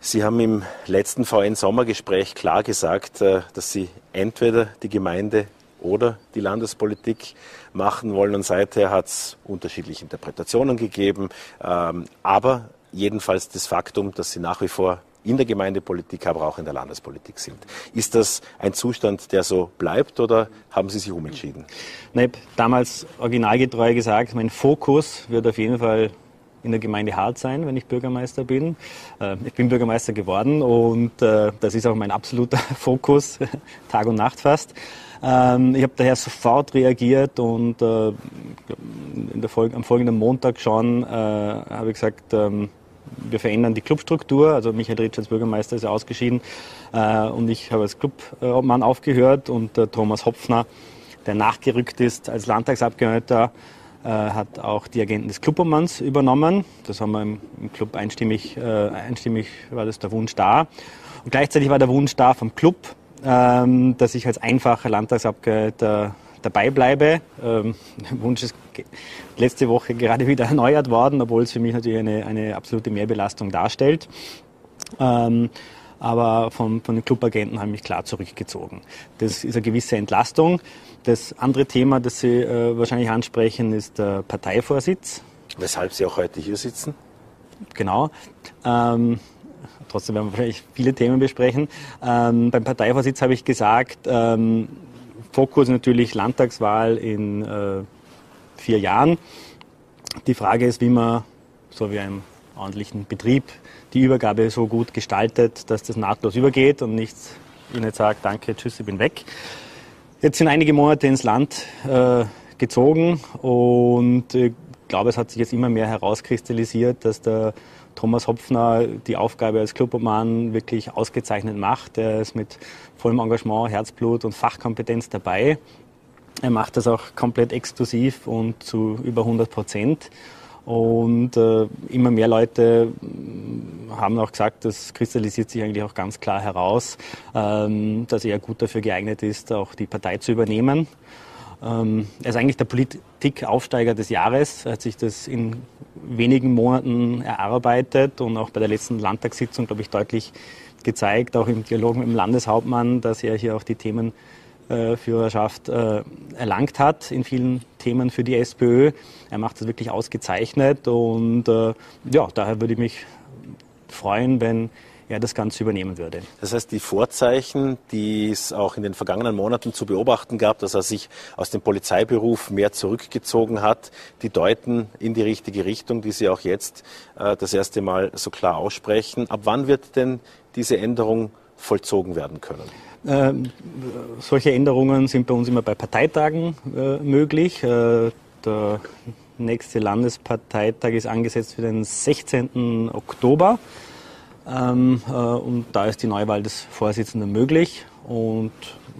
Sie haben im letzten VN-Sommergespräch klar gesagt, äh, dass Sie entweder die Gemeinde oder die Landespolitik machen wollen. Und seither hat es unterschiedliche Interpretationen gegeben. Ähm, aber jedenfalls das Faktum, dass Sie nach wie vor in der Gemeindepolitik, aber auch in der Landespolitik sind. Ist das ein Zustand, der so bleibt oder haben Sie sich umentschieden? Ich habe damals originalgetreu gesagt, mein Fokus wird auf jeden Fall in der Gemeinde Hart sein, wenn ich Bürgermeister bin. Äh, ich bin Bürgermeister geworden und äh, das ist auch mein absoluter Fokus, Tag und Nacht fast. Ähm, ich habe daher sofort reagiert und äh, am folgenden Montag schon habe ich gesagt, ähm, wir verändern die Clubstruktur. Also Michael Ritsch als Bürgermeister ist ja ausgeschieden und ich habe als Clubmann aufgehört und Thomas Hopfner, der nachgerückt ist als Landtagsabgeordneter, hat auch die Agenten des Clubmanns übernommen. Das haben wir im, Club einstimmig, äh, einstimmig war das der Wunsch da. Und gleichzeitig war der Wunsch da vom Club, ähm, dass ich als einfacher Landtagsabgeordneter dabei bleibe. Ähm, der Wunsch ist letzte Woche gerade wieder erneuert worden, obwohl es für mich natürlich eine, eine absolute Mehrbelastung darstellt. Ähm, aber von, von den Clubagenten habe ich mich klar zurückgezogen. Das ist eine gewisse Entlastung. Das andere Thema, das Sie äh, wahrscheinlich ansprechen, ist der Parteivorsitz. Weshalb Sie auch heute hier sitzen? Genau. Ähm, trotzdem werden wir wahrscheinlich viele Themen besprechen. Ähm, beim Parteivorsitz habe ich gesagt, ähm, Fokus natürlich Landtagswahl in äh, vier Jahren. Die Frage ist, wie man so wie einem ordentlichen Betrieb die Übergabe so gut gestaltet, dass das nahtlos übergeht und nicht, ich nicht sagt, danke, tschüss, ich bin weg. Jetzt sind einige Monate ins Land äh, gezogen und ich glaube, es hat sich jetzt immer mehr herauskristallisiert, dass der Thomas Hopfner die Aufgabe als Clubobmann wirklich ausgezeichnet macht. Er ist mit vollem Engagement, Herzblut und Fachkompetenz dabei. Er macht das auch komplett exklusiv und zu über 100 Prozent. Und äh, immer mehr Leute mm, haben auch gesagt, das kristallisiert sich eigentlich auch ganz klar heraus, ähm, dass er gut dafür geeignet ist, auch die Partei zu übernehmen. Ähm, er ist eigentlich der Politikaufsteiger des Jahres. Er hat sich das in wenigen Monaten erarbeitet und auch bei der letzten Landtagssitzung, glaube ich, deutlich gezeigt, auch im Dialog mit dem Landeshauptmann, dass er hier auch die Themenführerschaft äh, erlangt hat in vielen Themen für die SPÖ. Er macht das wirklich ausgezeichnet und äh, ja, daher würde ich mich freuen, wenn er das Ganze übernehmen würde. Das heißt, die Vorzeichen, die es auch in den vergangenen Monaten zu beobachten gab, dass er sich aus dem Polizeiberuf mehr zurückgezogen hat, die deuten in die richtige Richtung, die Sie auch jetzt äh, das erste Mal so klar aussprechen. Ab wann wird denn diese Änderung vollzogen werden können? Ähm, solche Änderungen sind bei uns immer bei Parteitagen äh, möglich. Äh, der nächste Landesparteitag ist angesetzt für den 16. Oktober. Ähm, äh, und da ist die Neuwahl des Vorsitzenden möglich. Und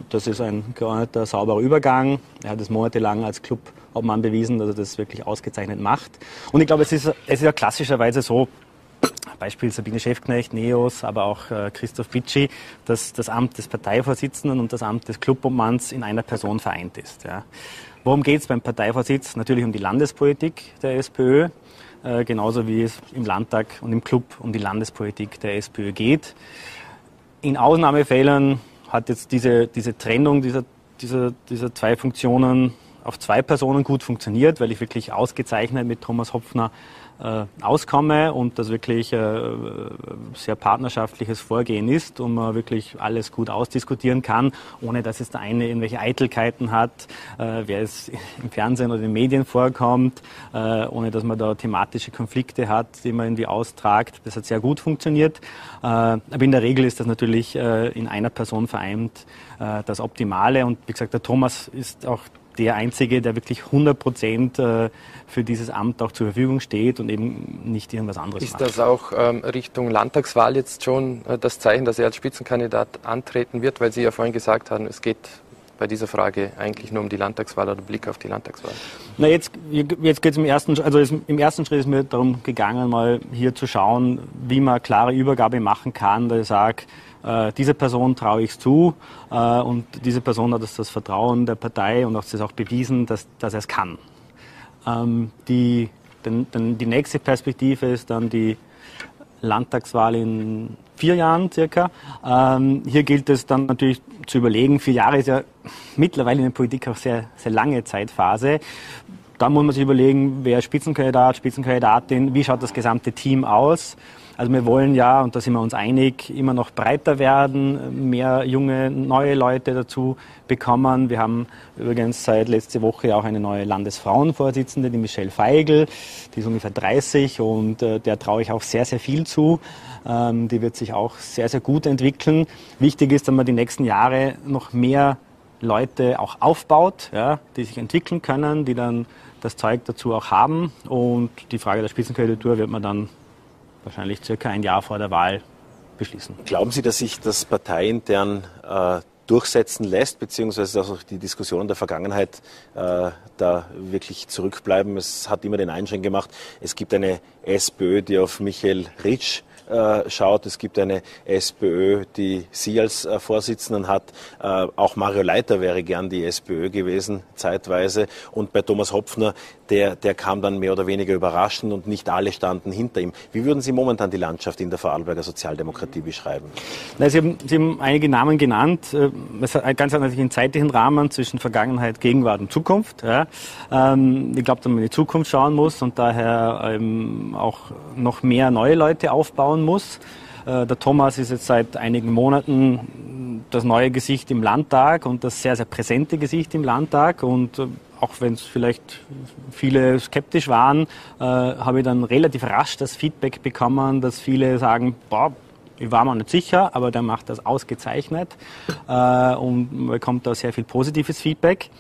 das ist ein geordneter, sauberer Übergang. Er hat es monatelang als Clubobmann bewiesen, dass er das wirklich ausgezeichnet macht. Und ich glaube, es ist, es ist ja klassischerweise so, Beispiel Sabine Schäfknecht, Neos, aber auch äh, Christoph Bitschi, dass das Amt des Parteivorsitzenden und das Amt des Clubobmanns in einer Person vereint ist. Ja. Worum geht es beim Parteivorsitz? Natürlich um die Landespolitik der SPÖ, äh, genauso wie es im Landtag und im Club um die Landespolitik der SPÖ geht. In Ausnahmefällen hat jetzt diese, diese Trennung dieser, dieser, dieser zwei Funktionen auf zwei Personen gut funktioniert, weil ich wirklich ausgezeichnet mit Thomas Hopfner auskomme und das wirklich äh, sehr partnerschaftliches Vorgehen ist und man wirklich alles gut ausdiskutieren kann, ohne dass es der eine irgendwelche Eitelkeiten hat, äh, wer es im Fernsehen oder in den Medien vorkommt, äh, ohne dass man da thematische Konflikte hat, die man irgendwie austragt. Das hat sehr gut funktioniert. Äh, aber in der Regel ist das natürlich äh, in einer Person vereint das Optimale und wie gesagt, der Thomas ist auch der Einzige, der wirklich 100 Prozent äh, für dieses Amt auch zur Verfügung steht und eben nicht irgendwas anderes Ist macht. das auch ähm, Richtung Landtagswahl jetzt schon äh, das Zeichen, dass er als Spitzenkandidat antreten wird? Weil Sie ja vorhin gesagt haben, es geht bei dieser Frage eigentlich nur um die Landtagswahl oder Blick auf die Landtagswahl? Na jetzt, jetzt geht es im ersten, also im ersten Schritt ist mir darum gegangen, mal hier zu schauen, wie man klare Übergabe machen kann, dass ich sage, äh, diese Person traue ich zu äh, und diese Person hat das, Vertrauen der Partei und auch das auch bewiesen, dass, dass er es kann. Ähm, die, den, den, die nächste Perspektive ist dann die Landtagswahl in vier Jahren circa. Ähm, hier gilt es dann natürlich zu überlegen, vier Jahre ist ja mittlerweile in der Politik auch sehr, sehr lange Zeitphase. Da muss man sich überlegen, wer Spitzenkandidat, Spitzenkandidatin, wie schaut das gesamte Team aus. Also wir wollen ja, und da sind wir uns einig, immer noch breiter werden, mehr junge, neue Leute dazu bekommen. Wir haben übrigens seit letzte Woche auch eine neue Landesfrauenvorsitzende, die Michelle Feigl, die ist ungefähr 30 und äh, der traue ich auch sehr, sehr viel zu. Ähm, die wird sich auch sehr, sehr gut entwickeln. Wichtig ist, dass man die nächsten Jahre noch mehr Leute auch aufbaut, ja, die sich entwickeln können, die dann das Zeug dazu auch haben. Und die Frage der Spitzenkandidatur wird man dann wahrscheinlich circa ein Jahr vor der Wahl beschließen. Glauben Sie, dass sich das parteiintern äh, durchsetzen lässt, beziehungsweise dass auch die Diskussionen der Vergangenheit äh, da wirklich zurückbleiben? Es hat immer den Einschränkung gemacht, es gibt eine SPÖ, die auf Michael Ritsch äh, schaut. Es gibt eine SPÖ, die Sie als äh, Vorsitzenden hat. Äh, auch Mario Leiter wäre gern die SPÖ gewesen, zeitweise. Und bei Thomas Hopfner, der, der kam dann mehr oder weniger überraschend und nicht alle standen hinter ihm. Wie würden Sie momentan die Landschaft in der Vorarlberger Sozialdemokratie beschreiben? Na, Sie, haben, Sie haben einige Namen genannt. Es hat ganz natürlich einen zeitlichen Rahmen zwischen Vergangenheit, Gegenwart und Zukunft. Ja. Ähm, ich glaube, dass man in die Zukunft schauen muss und daher ähm, auch noch mehr neue Leute aufbauen schauen muss. Äh, der Thomas ist jetzt seit einigen Monaten das neue Gesicht im Landtag und das sehr, sehr präsente Gesicht im Landtag. Und äh, auch wenn es vielleicht viele skeptisch waren, äh, habe ich dann relativ rasch das Feedback bekommen, dass viele sagen, boah, ich war mir nicht sicher, aber der macht das ausgezeichnet äh, und bekommt da sehr viel positives Feedback.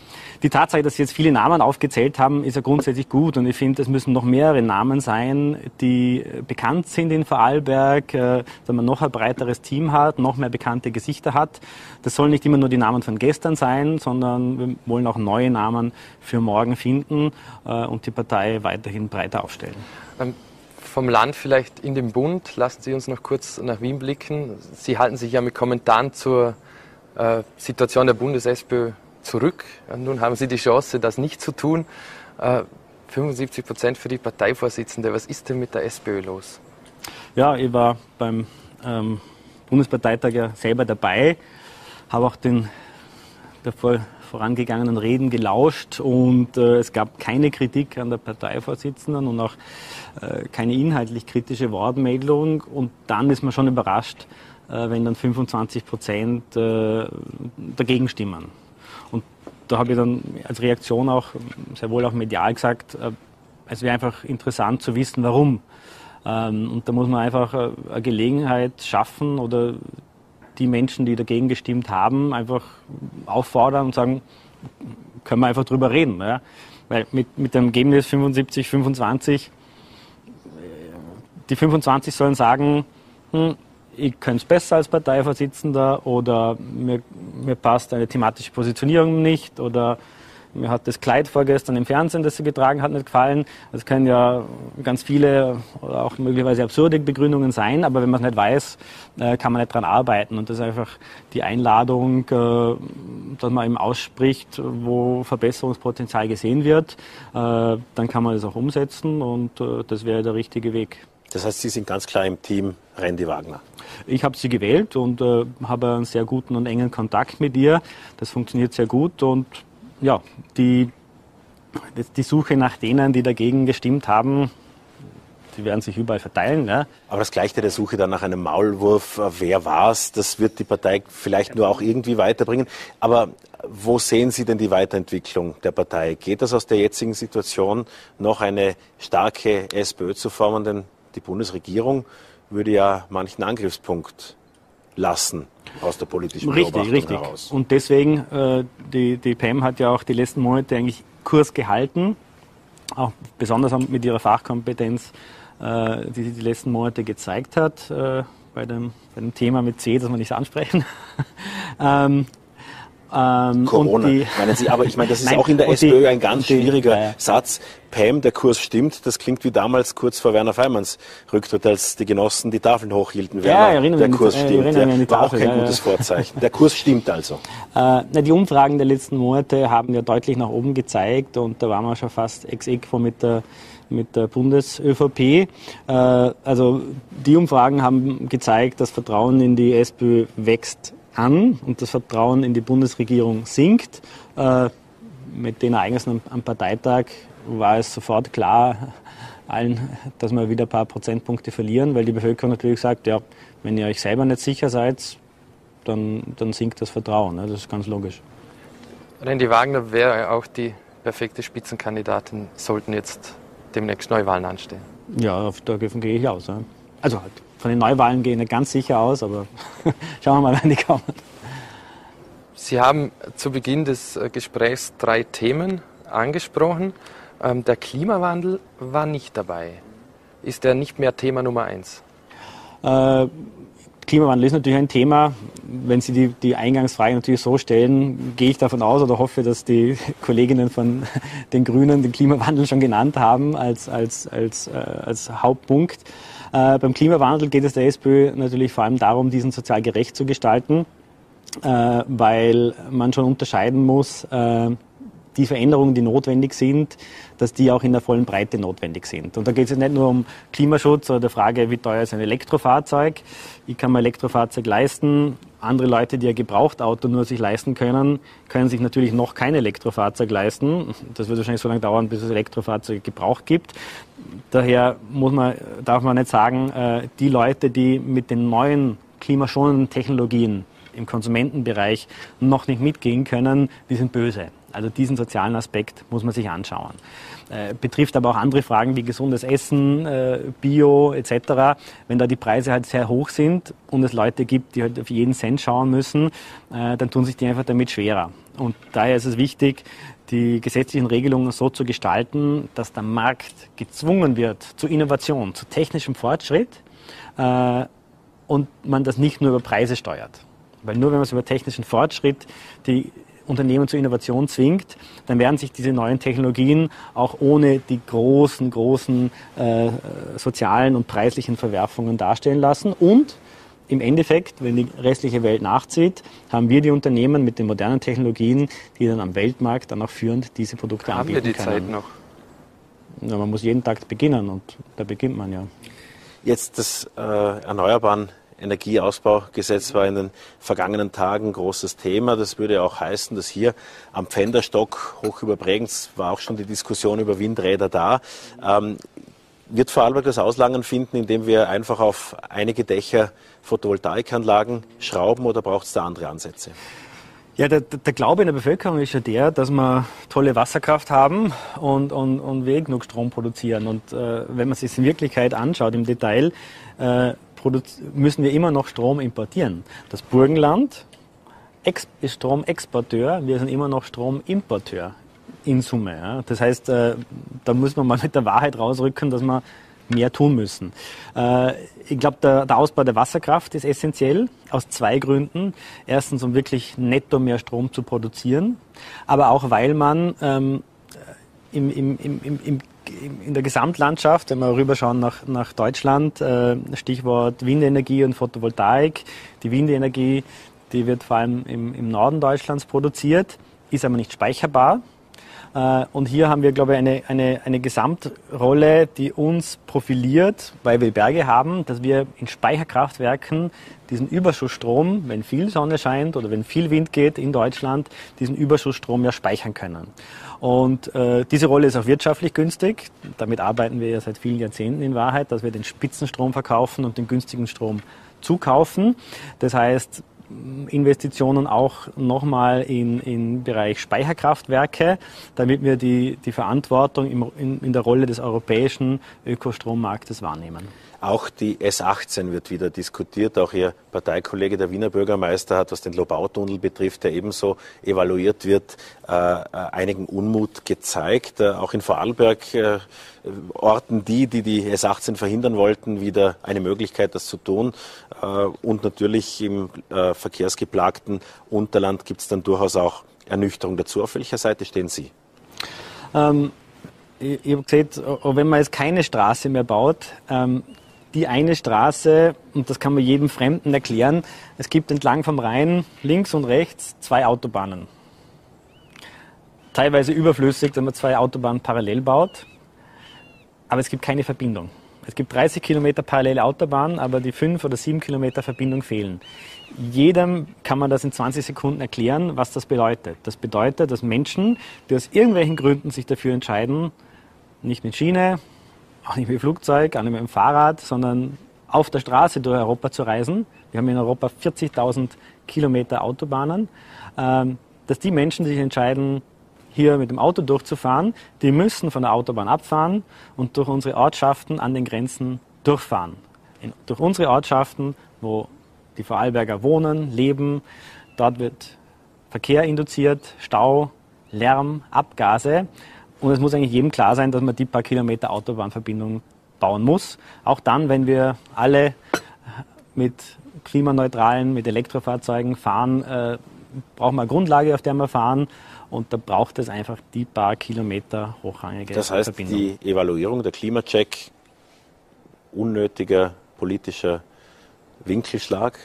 Die Tatsache, dass Sie jetzt viele Namen aufgezählt haben, ist ja grundsätzlich gut und ich finde, es müssen noch mehrere Namen sein, die bekannt sind in Vorarlberg, äh, dass man noch ein breiteres Team hat, noch mehr bekannte Gesichter hat. Das sollen nicht immer nur die Namen von gestern sein, sondern wir wollen auch neue Namen für morgen finden äh, und die Partei weiterhin breiter aufstellen. Ähm vom Land vielleicht in den Bund. Lassen Sie uns noch kurz nach Wien blicken. Sie halten sich ja mit Kommentaren zur äh, Situation der Bundes-SPÖ zurück. Nun haben Sie die Chance, das nicht zu tun. Äh, 75 Prozent für die Parteivorsitzende. Was ist denn mit der SPÖ los? Ja, ich war beim ähm, Bundesparteitag ja selber dabei, habe auch den der vor, vorangegangenen Reden gelauscht und äh, es gab keine Kritik an der Parteivorsitzenden und auch äh, keine inhaltlich kritische Wortmeldung. Und dann ist man schon überrascht, äh, wenn dann 25 Prozent äh, dagegen stimmen. Und da habe ich dann als Reaktion auch sehr wohl auch medial gesagt, äh, es wäre einfach interessant zu wissen, warum. Ähm, und da muss man einfach äh, eine Gelegenheit schaffen oder die Menschen, die dagegen gestimmt haben, einfach auffordern und sagen, können wir einfach drüber reden. Ja? Weil mit, mit dem Ergebnis 75, 25, die 25 sollen sagen, hm, ich könnte es besser als Parteivorsitzender oder mir, mir passt eine thematische Positionierung nicht oder mir hat das Kleid vorgestern im Fernsehen, das sie getragen hat, nicht gefallen. Das können ja ganz viele oder auch möglicherweise absurde Begründungen sein, aber wenn man es nicht weiß, äh, kann man nicht dran arbeiten. Und das ist einfach die Einladung, äh, dass man eben ausspricht, wo Verbesserungspotenzial gesehen wird. Äh, dann kann man das auch umsetzen und das wäre der richtige Weg. Das heißt, Sie sind ganz klar im Team Randy Wagner. Ich habe sie gewählt und äh, habe einen sehr guten und engen Kontakt mit ihr. Das funktioniert sehr gut und ja, die, die Suche nach denen, die dagegen gestimmt haben, die werden sich überall verteilen. Ja. Aber das gleiche der Suche dann nach einem Maulwurf, äh, wer war es, das wird die Partei vielleicht nur auch irgendwie weiterbringen. Aber wo sehen Sie denn die Weiterentwicklung der Partei? Geht das aus der jetzigen Situation noch eine starke SPÖ zu formen? Denn die Bundesregierung würde ja manchen Angriffspunkt lassen aus der politischen richtig, Beobachtung richtig. heraus. Und deswegen, äh, die, die PEM hat ja auch die letzten Monate eigentlich Kurs gehalten, auch besonders mit ihrer Fachkompetenz, äh, die sie die letzten Monate gezeigt hat, äh, bei, dem, bei dem Thema mit C, das wir nicht ansprechen. ähm, ähm, Corona, die, meinen Sie, aber ich meine, das ist Nein, auch in der SPÖ die, ein ganz schwieriger die, ja. Satz. Pam, der Kurs stimmt, das klingt wie damals kurz vor Werner Feimanns Rücktritt, als die Genossen die Tafeln hochhielten. Werner, ja, erinnern der Kurs stimmt, ja, war Tafel, auch kein ja, gutes Vorzeichen. Der Kurs stimmt also. Äh, na, die Umfragen der letzten Monate haben ja deutlich nach oben gezeigt und da waren wir schon fast ex equo mit der mit der Bundes-ÖVP. Äh, also die Umfragen haben gezeigt, das Vertrauen in die SPÖ wächst an und das Vertrauen in die Bundesregierung sinkt. Äh, mit den Ereignissen am, Parteitag war es sofort klar allen, dass wir wieder ein paar Prozentpunkte verlieren, weil die Bevölkerung natürlich sagt, ja, wenn ihr euch selber nicht sicher seid, dann, dann sinkt das Vertrauen. Ne? Das ist ganz logisch. Randy Wagner wäre auch die perfekte Spitzenkandidatin, sollten jetzt demnächst Neuwahlen anstehen. Ja, davon gehe ich aus. Also halt von den Neuwahlen gehe ich nicht ganz sicher aus, aber schauen wir mal, wann die kommen. Sie haben zu Beginn des äh, Gesprächs drei Themen angesprochen. Ähm, der Klimawandel war nicht dabei. Ist der nicht mehr Thema Nummer eins? Äh, Klimawandel ist natürlich ein Thema. Wenn Sie die, die Eingangsfrage natürlich so stellen, gehe ich davon aus oder hoffe, dass die Kolleginnen von den Grünen den Klimawandel schon genannt haben als, als, als, äh, als Hauptpunkt. Äh, beim Klimawandel geht es der SPÖ natürlich vor allem darum, diesen sozial gerecht zu gestalten, äh, weil man schon unterscheiden muss, äh, die Veränderungen, die notwendig sind, dass die auch in der vollen Breite notwendig sind. Und da geht es nicht nur um Klimaschutz oder der Frage, wie teuer ist ein Elektrofahrzeug. Ich kann mir Elektrofahrzeug leisten. Andere Leute, die ein Gebrauchtauto nur sich leisten können, können sich natürlich noch kein Elektrofahrzeug leisten. Das wird wahrscheinlich so lange dauern, bis es Elektrofahrzeuge gebraucht gibt. Daher muss man, darf man nicht sagen, äh, die Leute, die mit den neuen klimaschonenden Technologien im Konsumentenbereich noch nicht mitgehen können, die sind böse. Also diesen sozialen Aspekt muss man sich anschauen. Äh, betrifft aber auch andere Fragen wie gesundes Essen, äh, Bio etc. Wenn da die Preise halt sehr hoch sind und es Leute gibt, die halt auf jeden Cent schauen müssen, äh, dann tun sich die einfach damit schwerer. Und daher ist es wichtig, die gesetzlichen Regelungen so zu gestalten, dass der Markt gezwungen wird zu Innovation, zu technischem Fortschritt äh, und man das nicht nur über Preise steuert. Weil nur wenn man es über technischen Fortschritt die Unternehmen zur Innovation zwingt, dann werden sich diese neuen Technologien auch ohne die großen, großen äh, sozialen und preislichen Verwerfungen darstellen lassen. Und im Endeffekt, wenn die restliche Welt nachzieht, haben wir die Unternehmen mit den modernen Technologien, die dann am Weltmarkt dann auch führend diese Produkte haben anbieten können. Haben wir die können. Zeit noch? Ja, man muss jeden Tag beginnen und da beginnt man ja. Jetzt das äh, Erneuerbaren Energieausbaugesetz war in den vergangenen Tagen großes Thema. Das würde auch heißen, dass hier am Pfänderstock hoch über Bregenz war auch schon die Diskussion über Windräder da. Ähm, wird Vorarlberg das Auslangen finden, indem wir einfach auf einige Dächer Photovoltaikanlagen schrauben oder braucht es da andere Ansätze? Ja, der, der, Glaube in der Bevölkerung ist ja der, dass wir tolle Wasserkraft haben und, und, und wir genug Strom produzieren. Und äh, wenn man sich in Wirklichkeit anschaut, im Detail, äh, müssen wir immer noch Strom importieren. Das Burgenland ist Stromexporteur, wir sind immer noch Stromimporteur in Summe. Ja. Das heißt, äh, da muss man mal mit der Wahrheit rausrücken, dass wir mehr tun müssen. Äh, ich glaube, der, der, Ausbau der Wasserkraft ist essentiell aus zwei Gründen. Erstens, um wirklich netto mehr Strom zu produzieren, aber auch weil man ähm, im, im, im, im in der Gesamtlandschaft, wenn wir rüberschauen nach, nach Deutschland, äh, Stichwort Windenergie und Photovoltaik. Die Windenergie, die wird vor allem im, im Norden Deutschlands produziert, ist aber nicht speicherbar. Äh, und hier haben wir, glaube ich, eine, eine, eine Gesamtrolle, die uns profiliert, weil wir Berge haben, dass wir in Speicherkraftwerken diesen Überschussstrom, wenn viel Sonne scheint oder wenn viel Wind geht in Deutschland, diesen Überschussstrom ja speichern können. Und äh, diese Rolle ist auch wirtschaftlich günstig. Damit arbeiten wir ja seit vielen Jahrzehnten in Wahrheit, dass wir den Spitzenstrom verkaufen und den günstigen Strom zukaufen. Das heißt, Investitionen auch nochmal in, in Bereich Speicherkraftwerke, damit wir die, die Verantwortung im, in, in der Rolle des europäischen Ökostrommarktes wahrnehmen. Auch die S18 wird wieder diskutiert. Auch Ihr Parteikollege, der Wiener Bürgermeister, hat, was den Lobautunnel betrifft, der ebenso evaluiert wird, äh, äh, einigen Unmut gezeigt. Äh, auch in Vorarlberg äh, Orten die, die die S18 verhindern wollten, wieder eine Möglichkeit, das zu tun. Äh, und natürlich im äh, verkehrsgeplagten Unterland gibt es dann durchaus auch Ernüchterung dazu. Auf welcher Seite stehen Sie? Ähm, ich, habe gesehen, wenn man jetzt keine Straße mehr baut, ähm, die eine Straße, und das kann man jedem Fremden erklären, es gibt entlang vom Rhein links und rechts zwei Autobahnen. Teilweise überflüssig, wenn man zwei Autobahnen parallel baut, aber es gibt keine Verbindung. Es gibt 30 Kilometer parallele Autobahn, aber die 5 oder 7 Kilometer Verbindung fehlen. Jedem kann man das in 20 Sekunden erklären, was das bedeutet. Das bedeutet, dass Menschen, die aus irgendwelchen Gründen sich dafür entscheiden, nicht mit Schiene, auch nicht mit Flugzeug, auch nicht mit dem Fahrrad, sondern auf der Straße durch Europa zu reisen. Wir haben in Europa 40.000 Kilometer Autobahnen. Ähm, dass die Menschen sich entscheiden, hier mit dem Auto durchzufahren, die müssen von der Autobahn abfahren und durch unsere Ortschaften an den Grenzen durchfahren. In, durch unsere Ortschaften, wo die Vorarlberger wohnen, leben, dort wird Verkehr induziert, Stau, Lärm, Abgase. Und es muss eigentlich jedem klar sein, dass man die paar Kilometer Autobahnverbindung bauen muss. Auch dann, wenn wir alle mit klimaneutralen, mit Elektrofahrzeugen fahren, äh, brauchen wir eine Grundlage, auf der wir fahren. Und da braucht es einfach die paar Kilometer hochrangige Das heißt, Verbindung. die Evaluierung, der Klimacheck, unnötiger politischer Winkelschlag?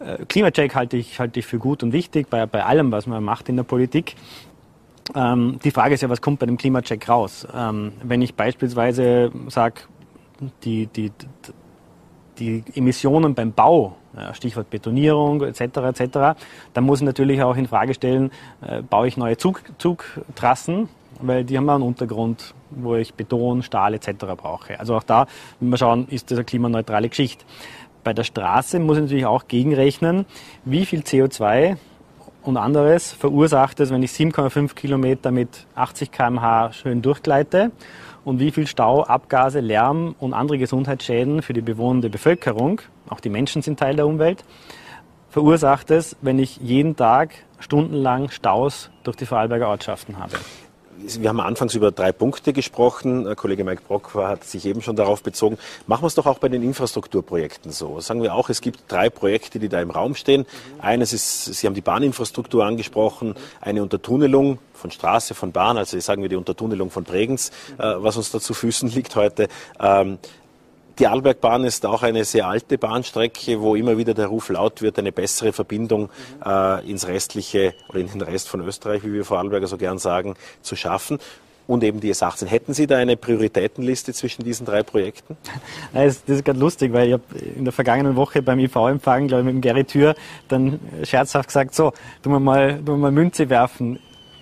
Äh, Klimacheck halte ich, halte ich für gut und wichtig bei, bei allem, was man macht in der Politik. Ähm, die Frage ist ja, was kommt bei dem Klimacheck raus? Ähm, wenn ich beispielsweise sage, die, die, die Emissionen beim Bau, Stichwort Betonierung etc. etc., dann muss ich natürlich auch in Frage stellen, äh, baue ich neue Zug, Zugtrassen, weil die haben einen Untergrund, wo ich Beton, Stahl etc. brauche. Also auch da, wenn wir schauen, ist das eine klimaneutrale Geschichte. Bei der Straße muss ich natürlich auch gegenrechnen, wie viel CO2 und anderes verursacht es, wenn ich 7,5 Kilometer mit 80 km/h schön durchgleite und wie viel Stau, Abgase, Lärm und andere Gesundheitsschäden für die bewohnende Bevölkerung, auch die Menschen sind Teil der Umwelt, verursacht es, wenn ich jeden Tag stundenlang Staus durch die Vorarlberger Ortschaften habe wir haben anfangs über drei Punkte gesprochen. Der Kollege Mike Brock hat sich eben schon darauf bezogen. Machen wir es doch auch bei den Infrastrukturprojekten so. Sagen wir auch, es gibt drei Projekte, die da im Raum stehen. Eines ist, Sie haben die Bahninfrastruktur angesprochen, eine Untertunnelung von Straße, von Bahn, also sagen wir die Untertunnelung von Bregenz, äh, was uns da zu Füßen liegt heute. Ähm, die Arlbergbahn ist auch eine sehr alte Bahnstrecke, wo immer wieder der Ruf laut wird, eine bessere Verbindung äh, ins restliche oder in den Rest von Österreich, wie wir Vorarlberger so gern sagen, zu schaffen. und eben die S18. Hätten Sie da eine Prioritätenliste zwischen diesen drei Projekten? Das ist gerade lustig, weil ich habe in der vergangenen Woche beim IV-Empfang, glaube ich, mit dem Gary Tür dann scherzhaft gesagt, so, tun wir mal, tun wir mal Münze werfen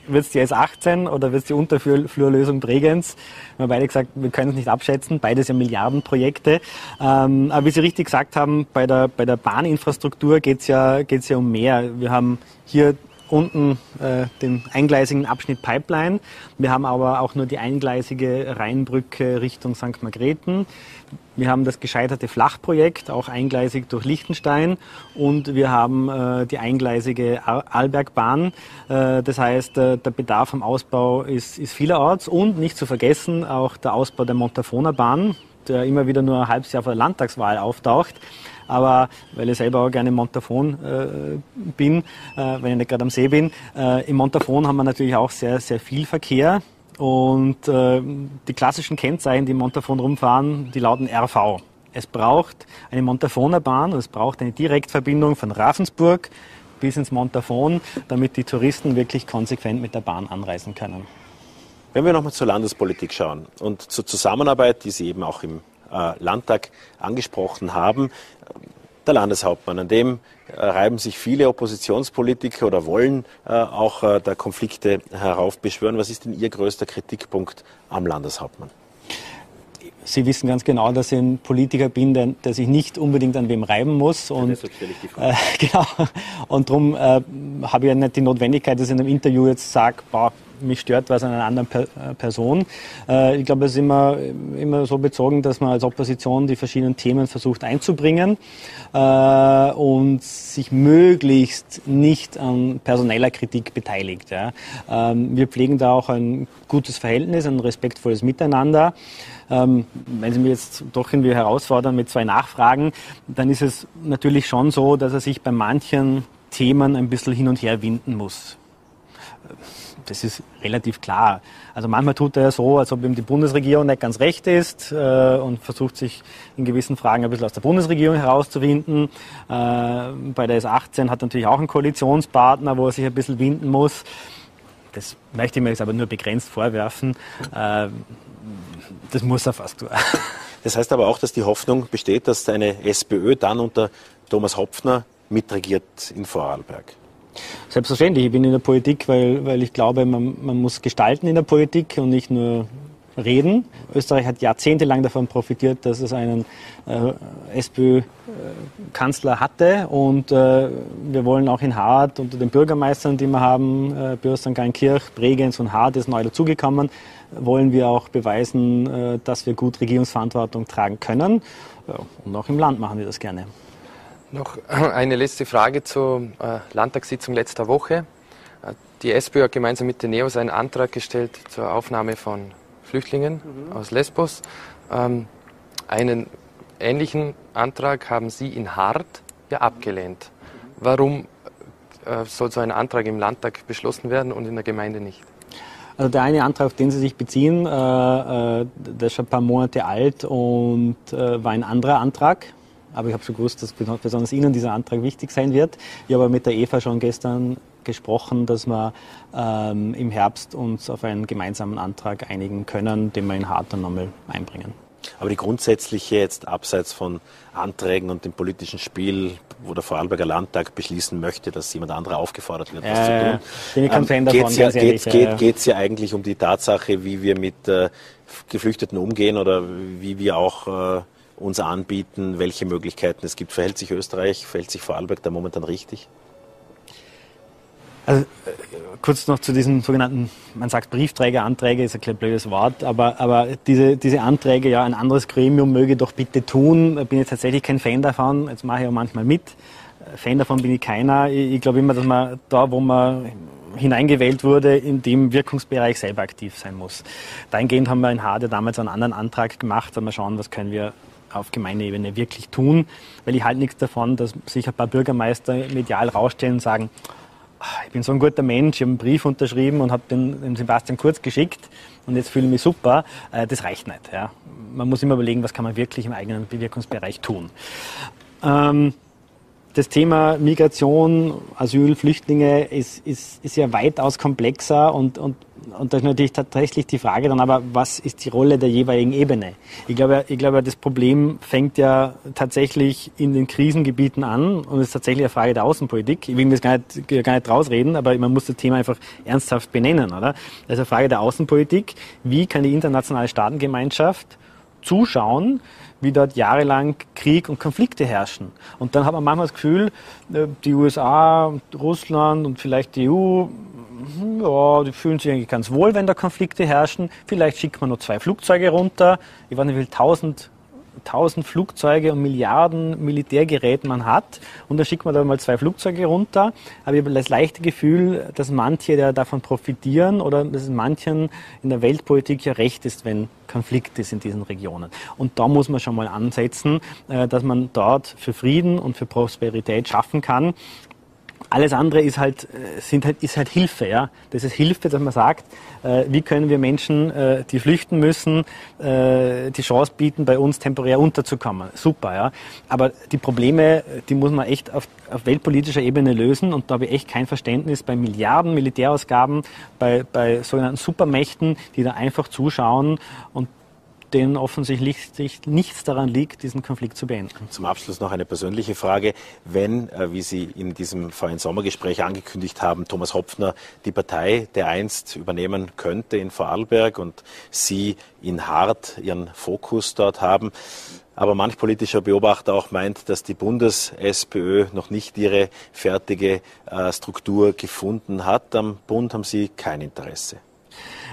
wird es die S18 oder wird es die Unterflurlösung Bregenz? Wir haben beide gesagt, wir können es nicht abschätzen, beides ja Milliardenprojekte. Ähm, aber wie Sie richtig gesagt haben, bei der, bei der Bahninfrastruktur geht es ja, geht's ja um mehr. Wir haben hier unten äh, den eingleisigen Abschnitt Pipeline. Wir haben aber auch nur die eingleisige Rheinbrücke Richtung St. Margrethen. Wir haben das gescheiterte Flachprojekt, auch eingleisig durch Liechtenstein. Und wir haben äh, die eingleisige Arlbergbahn. Äh, das heißt, äh, der Bedarf am Ausbau ist, ist vielerorts. Und nicht zu vergessen auch der Ausbau der Montafona Bahn, der immer wieder nur ein halbes Jahr vor der Landtagswahl auftaucht. Aber weil ich selber auch gerne im Montafon äh, bin, äh, wenn ich nicht gerade am See bin, äh, im Montafon haben wir natürlich auch sehr, sehr viel Verkehr. Und äh, die klassischen Kennzeichen, die im Montafon rumfahren, die lauten RV. Es braucht eine Montafoner Bahn, es braucht eine Direktverbindung von Ravensburg bis ins Montafon, damit die Touristen wirklich konsequent mit der Bahn anreisen können. Wenn wir nochmal zur Landespolitik schauen und zur Zusammenarbeit, die Sie eben auch im äh, Landtag angesprochen haben. Der Landeshauptmann, an dem äh, reiben sich viele Oppositionspolitiker oder wollen äh, auch da Konflikte heraufbeschwören. Was ist denn Ihr größter Kritikpunkt am Landeshauptmann? Sie wissen ganz genau, dass ich ein Politiker bin, der, der sich nicht unbedingt an wem reiben muss. Und, äh, genau. Und darum äh, habe ich ja nicht die Notwendigkeit, dass ich in einem Interview jetzt sage, mich stört was an einer anderen per äh, Person. Äh, ich glaube, es ist immer, immer so bezogen, dass man als Opposition die verschiedenen Themen versucht einzubringen äh, und sich möglichst nicht an personeller Kritik beteiligt. Ja. Ähm, wir pflegen da auch ein gutes Verhältnis, ein respektvolles Miteinander. Ähm, wenn Sie mich jetzt doch irgendwie herausfordern mit zwei Nachfragen, dann ist es natürlich schon so, dass er sich bei manchen Themen ein bisschen hin und her winden muss das ist relativ klar. Also manchmal tut er so, als ob ihm die Bundesregierung nicht ganz recht ist äh, und versucht sich in gewissen Fragen ein bisschen aus der Bundesregierung herauszuwinden. Äh, bei der S18 hat er natürlich auch einen Koalitionspartner, wo er sich ein bisschen winden muss. Das möchte ich mir jetzt aber nur begrenzt vorwerfen. Äh, das muss er fast tun. Das heißt aber auch, dass die Hoffnung besteht, dass eine SPÖ dann unter Thomas Hopfner mitregiert in Vorarlberg. Selbstverständlich, ich bin in der Politik, weil, weil ich glaube, man, man muss gestalten in der Politik und nicht nur reden. Österreich hat jahrzehntelang davon profitiert, dass es einen äh, SPÖ-Kanzler hatte und äh, wir wollen auch in Hart unter den Bürgermeistern, die wir haben, äh, Bürstern, Kirch, Bregenz und Hart ist neu dazugekommen, wollen wir auch beweisen, äh, dass wir gut Regierungsverantwortung tragen können. Und auch im Land machen wir das gerne. Noch eine letzte Frage zur äh, Landtagssitzung letzter Woche. Äh, die SPÖ hat gemeinsam mit den NEOS einen Antrag gestellt zur Aufnahme von Flüchtlingen mhm. aus Lesbos. Ähm, einen ähnlichen Antrag haben Sie in Hart ja abgelehnt. Warum äh, soll so ein Antrag im Landtag beschlossen werden und in der Gemeinde nicht? Also der eine Antrag, auf den Sie sich beziehen, äh, äh der ist schon ein paar Monate alt und äh, war ein anderer Antrag aber ich habe schon gewusst, dass besonders Ihnen dieser Antrag wichtig sein wird. Ich habe mit der Eva schon gestern gesprochen, dass wir ähm, im Herbst uns auf einen gemeinsamen Antrag einigen können, den wir in Hart dann nochmal einbringen. Aber die grundsätzliche jetzt abseits von Anträgen und dem politischen Spiel, wo der Vorarlberger Landtag beschließen möchte, dass jemand anderer aufgefordert wird, was äh, zu tun. Bin ich kein ähm, Fan davon, ja, geht es ja, geht, ja eigentlich um die Tatsache, wie wir mit äh, Geflüchteten umgehen oder wie wir auch äh, uns anbieten, welche Möglichkeiten es gibt. Verhält sich Österreich, verhält sich Vorarlberg da momentan richtig? Also, äh, kurz noch zu diesen sogenannten, man sagt Briefträgeranträge, ist ein klein blödes Wort, aber, aber diese, diese Anträge, ja, ein anderes Gremium möge doch bitte tun, bin ich tatsächlich kein Fan davon, jetzt mache ich auch manchmal mit. Fan davon bin ich keiner. Ich, ich glaube immer, dass man da, wo man hineingewählt wurde, in dem Wirkungsbereich selber aktiv sein muss. Dahingehend haben wir in Hade damals einen anderen Antrag gemacht, und mal schauen, was können wir auf Gemeindeebene wirklich tun, weil ich halte nichts davon, dass sich ein paar Bürgermeister medial rausstellen und sagen, ah, ich bin so ein guter Mensch, ich habe einen Brief unterschrieben und habe den, den Sebastian Kurz geschickt und jetzt fühle ich mich super. Äh, das reicht nicht. Ja. Man muss immer überlegen, was kann man wirklich im eigenen Bewirkungsbereich tun. Ähm, das Thema Migration, Asyl, Flüchtlinge ist, ist, ist ja weitaus komplexer und, und, und da ist natürlich tatsächlich die Frage dann aber, was ist die Rolle der jeweiligen Ebene? Ich glaube, ich glaube, das Problem fängt ja tatsächlich in den Krisengebieten an und ist tatsächlich eine Frage der Außenpolitik. Ich will mir das gar nicht, gar nicht rausreden, aber man muss das Thema einfach ernsthaft benennen, oder? Das ist eine Frage der Außenpolitik. Wie kann die internationale Staatengemeinschaft zuschauen, wie dort jahrelang Krieg und Konflikte herrschen. Und dann hat man manchmal das Gefühl, äh, die USA, Russland und vielleicht die EU, hm, ja, die fühlen sich eigentlich ganz wohl, wenn da Konflikte herrschen. Vielleicht schickt man nur zwei Flugzeuge runter. Ich weiß nicht, wie viel tausend tausend Flugzeuge und Milliarden Militärgeräte man hat und dann schickt man da mal zwei Flugzeuge runter. Aber ich habe das leichte Gefühl, dass manche da davon profitieren oder dass es manchen in der Weltpolitik ja recht ist, wenn Konflikt ist in diesen Regionen. Und da muss man schon mal ansetzen, äh, dass man dort für Frieden und für Prosperität schaffen kann. Alles andere ist halt, äh, sind halt, ist halt Hilfe. Ja? Das ist Hilfe, dass man sagt, äh, wie können wir Menschen, äh, die flüchten müssen, äh, die Chance bieten, bei uns temporär unterzukommen. Super, ja. Aber die Probleme, die muss man echt auf, auf weltpolitischer Ebene lösen. Und da habe ich echt kein Verständnis bei Milliarden Militärausgaben, bei, bei sogenannten Supermächten, die da einfach zuschauen und denen offensichtlich nichts daran liegt, diesen Konflikt zu beenden. Zum Abschluss noch eine persönliche Frage. Wenn, äh, wie Sie in diesem vorhin Sommergespräch angekündigt haben, Thomas Hopfner die Partei der einst übernehmen könnte in Vorarlberg und Sie in Hart Ihren Fokus dort haben, aber manch politischer Beobachter auch meint, dass die Bundes-SPÖ noch nicht ihre fertige äh, Struktur gefunden hat. Am Bund haben Sie kein Interesse.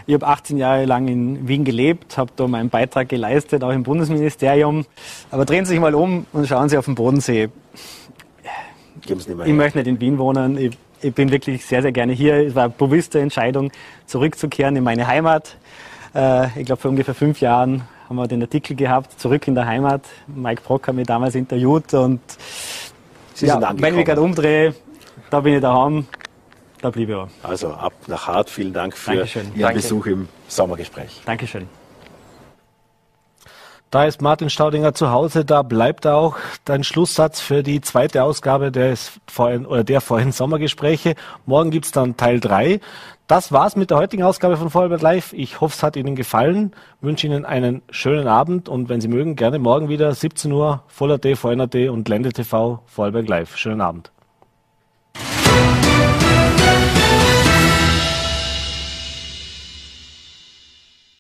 Ich habe 18 Jahre lang in Wien gelebt, habe da meinen Beitrag geleistet, auch im Bundesministerium. Aber drehen Sie sich mal um und schauen Sie auf den Bodensee. ich möchte nicht in Wien wohnen. Ich, ich, bin wirklich sehr, sehr gerne hier. Es war eine bewusste Entscheidung, zurückzukehren in meine Heimat. Äh, ich glaube, vor ungefähr fünf Jahren haben wir den Artikel gehabt, zurück in der Heimat. Mike Brock hat mich damals interviewt und ja, wenn ich mich gerade umdrehe, da bin ich daheim da blieb er. Also ab nach Hart. Vielen Dank für Dankeschön. Ihren Danke. Besuch im Sommergespräch. Dankeschön. Da ist Martin Staudinger zu Hause, da bleibt auch dein Schlusssatz für die zweite Ausgabe des vorhin, oder der vorhin Sommergespräche. Morgen gibt's dann Teil drei. Das war's mit der heutigen Ausgabe von Vorarlberg Live. Ich hoffe, es hat Ihnen gefallen. wünsche Ihnen einen schönen Abend und wenn Sie mögen, gerne morgen wieder 17 Uhr, Voller D, VNRD und Lende TV, Vorarlberg Live. Schönen Abend.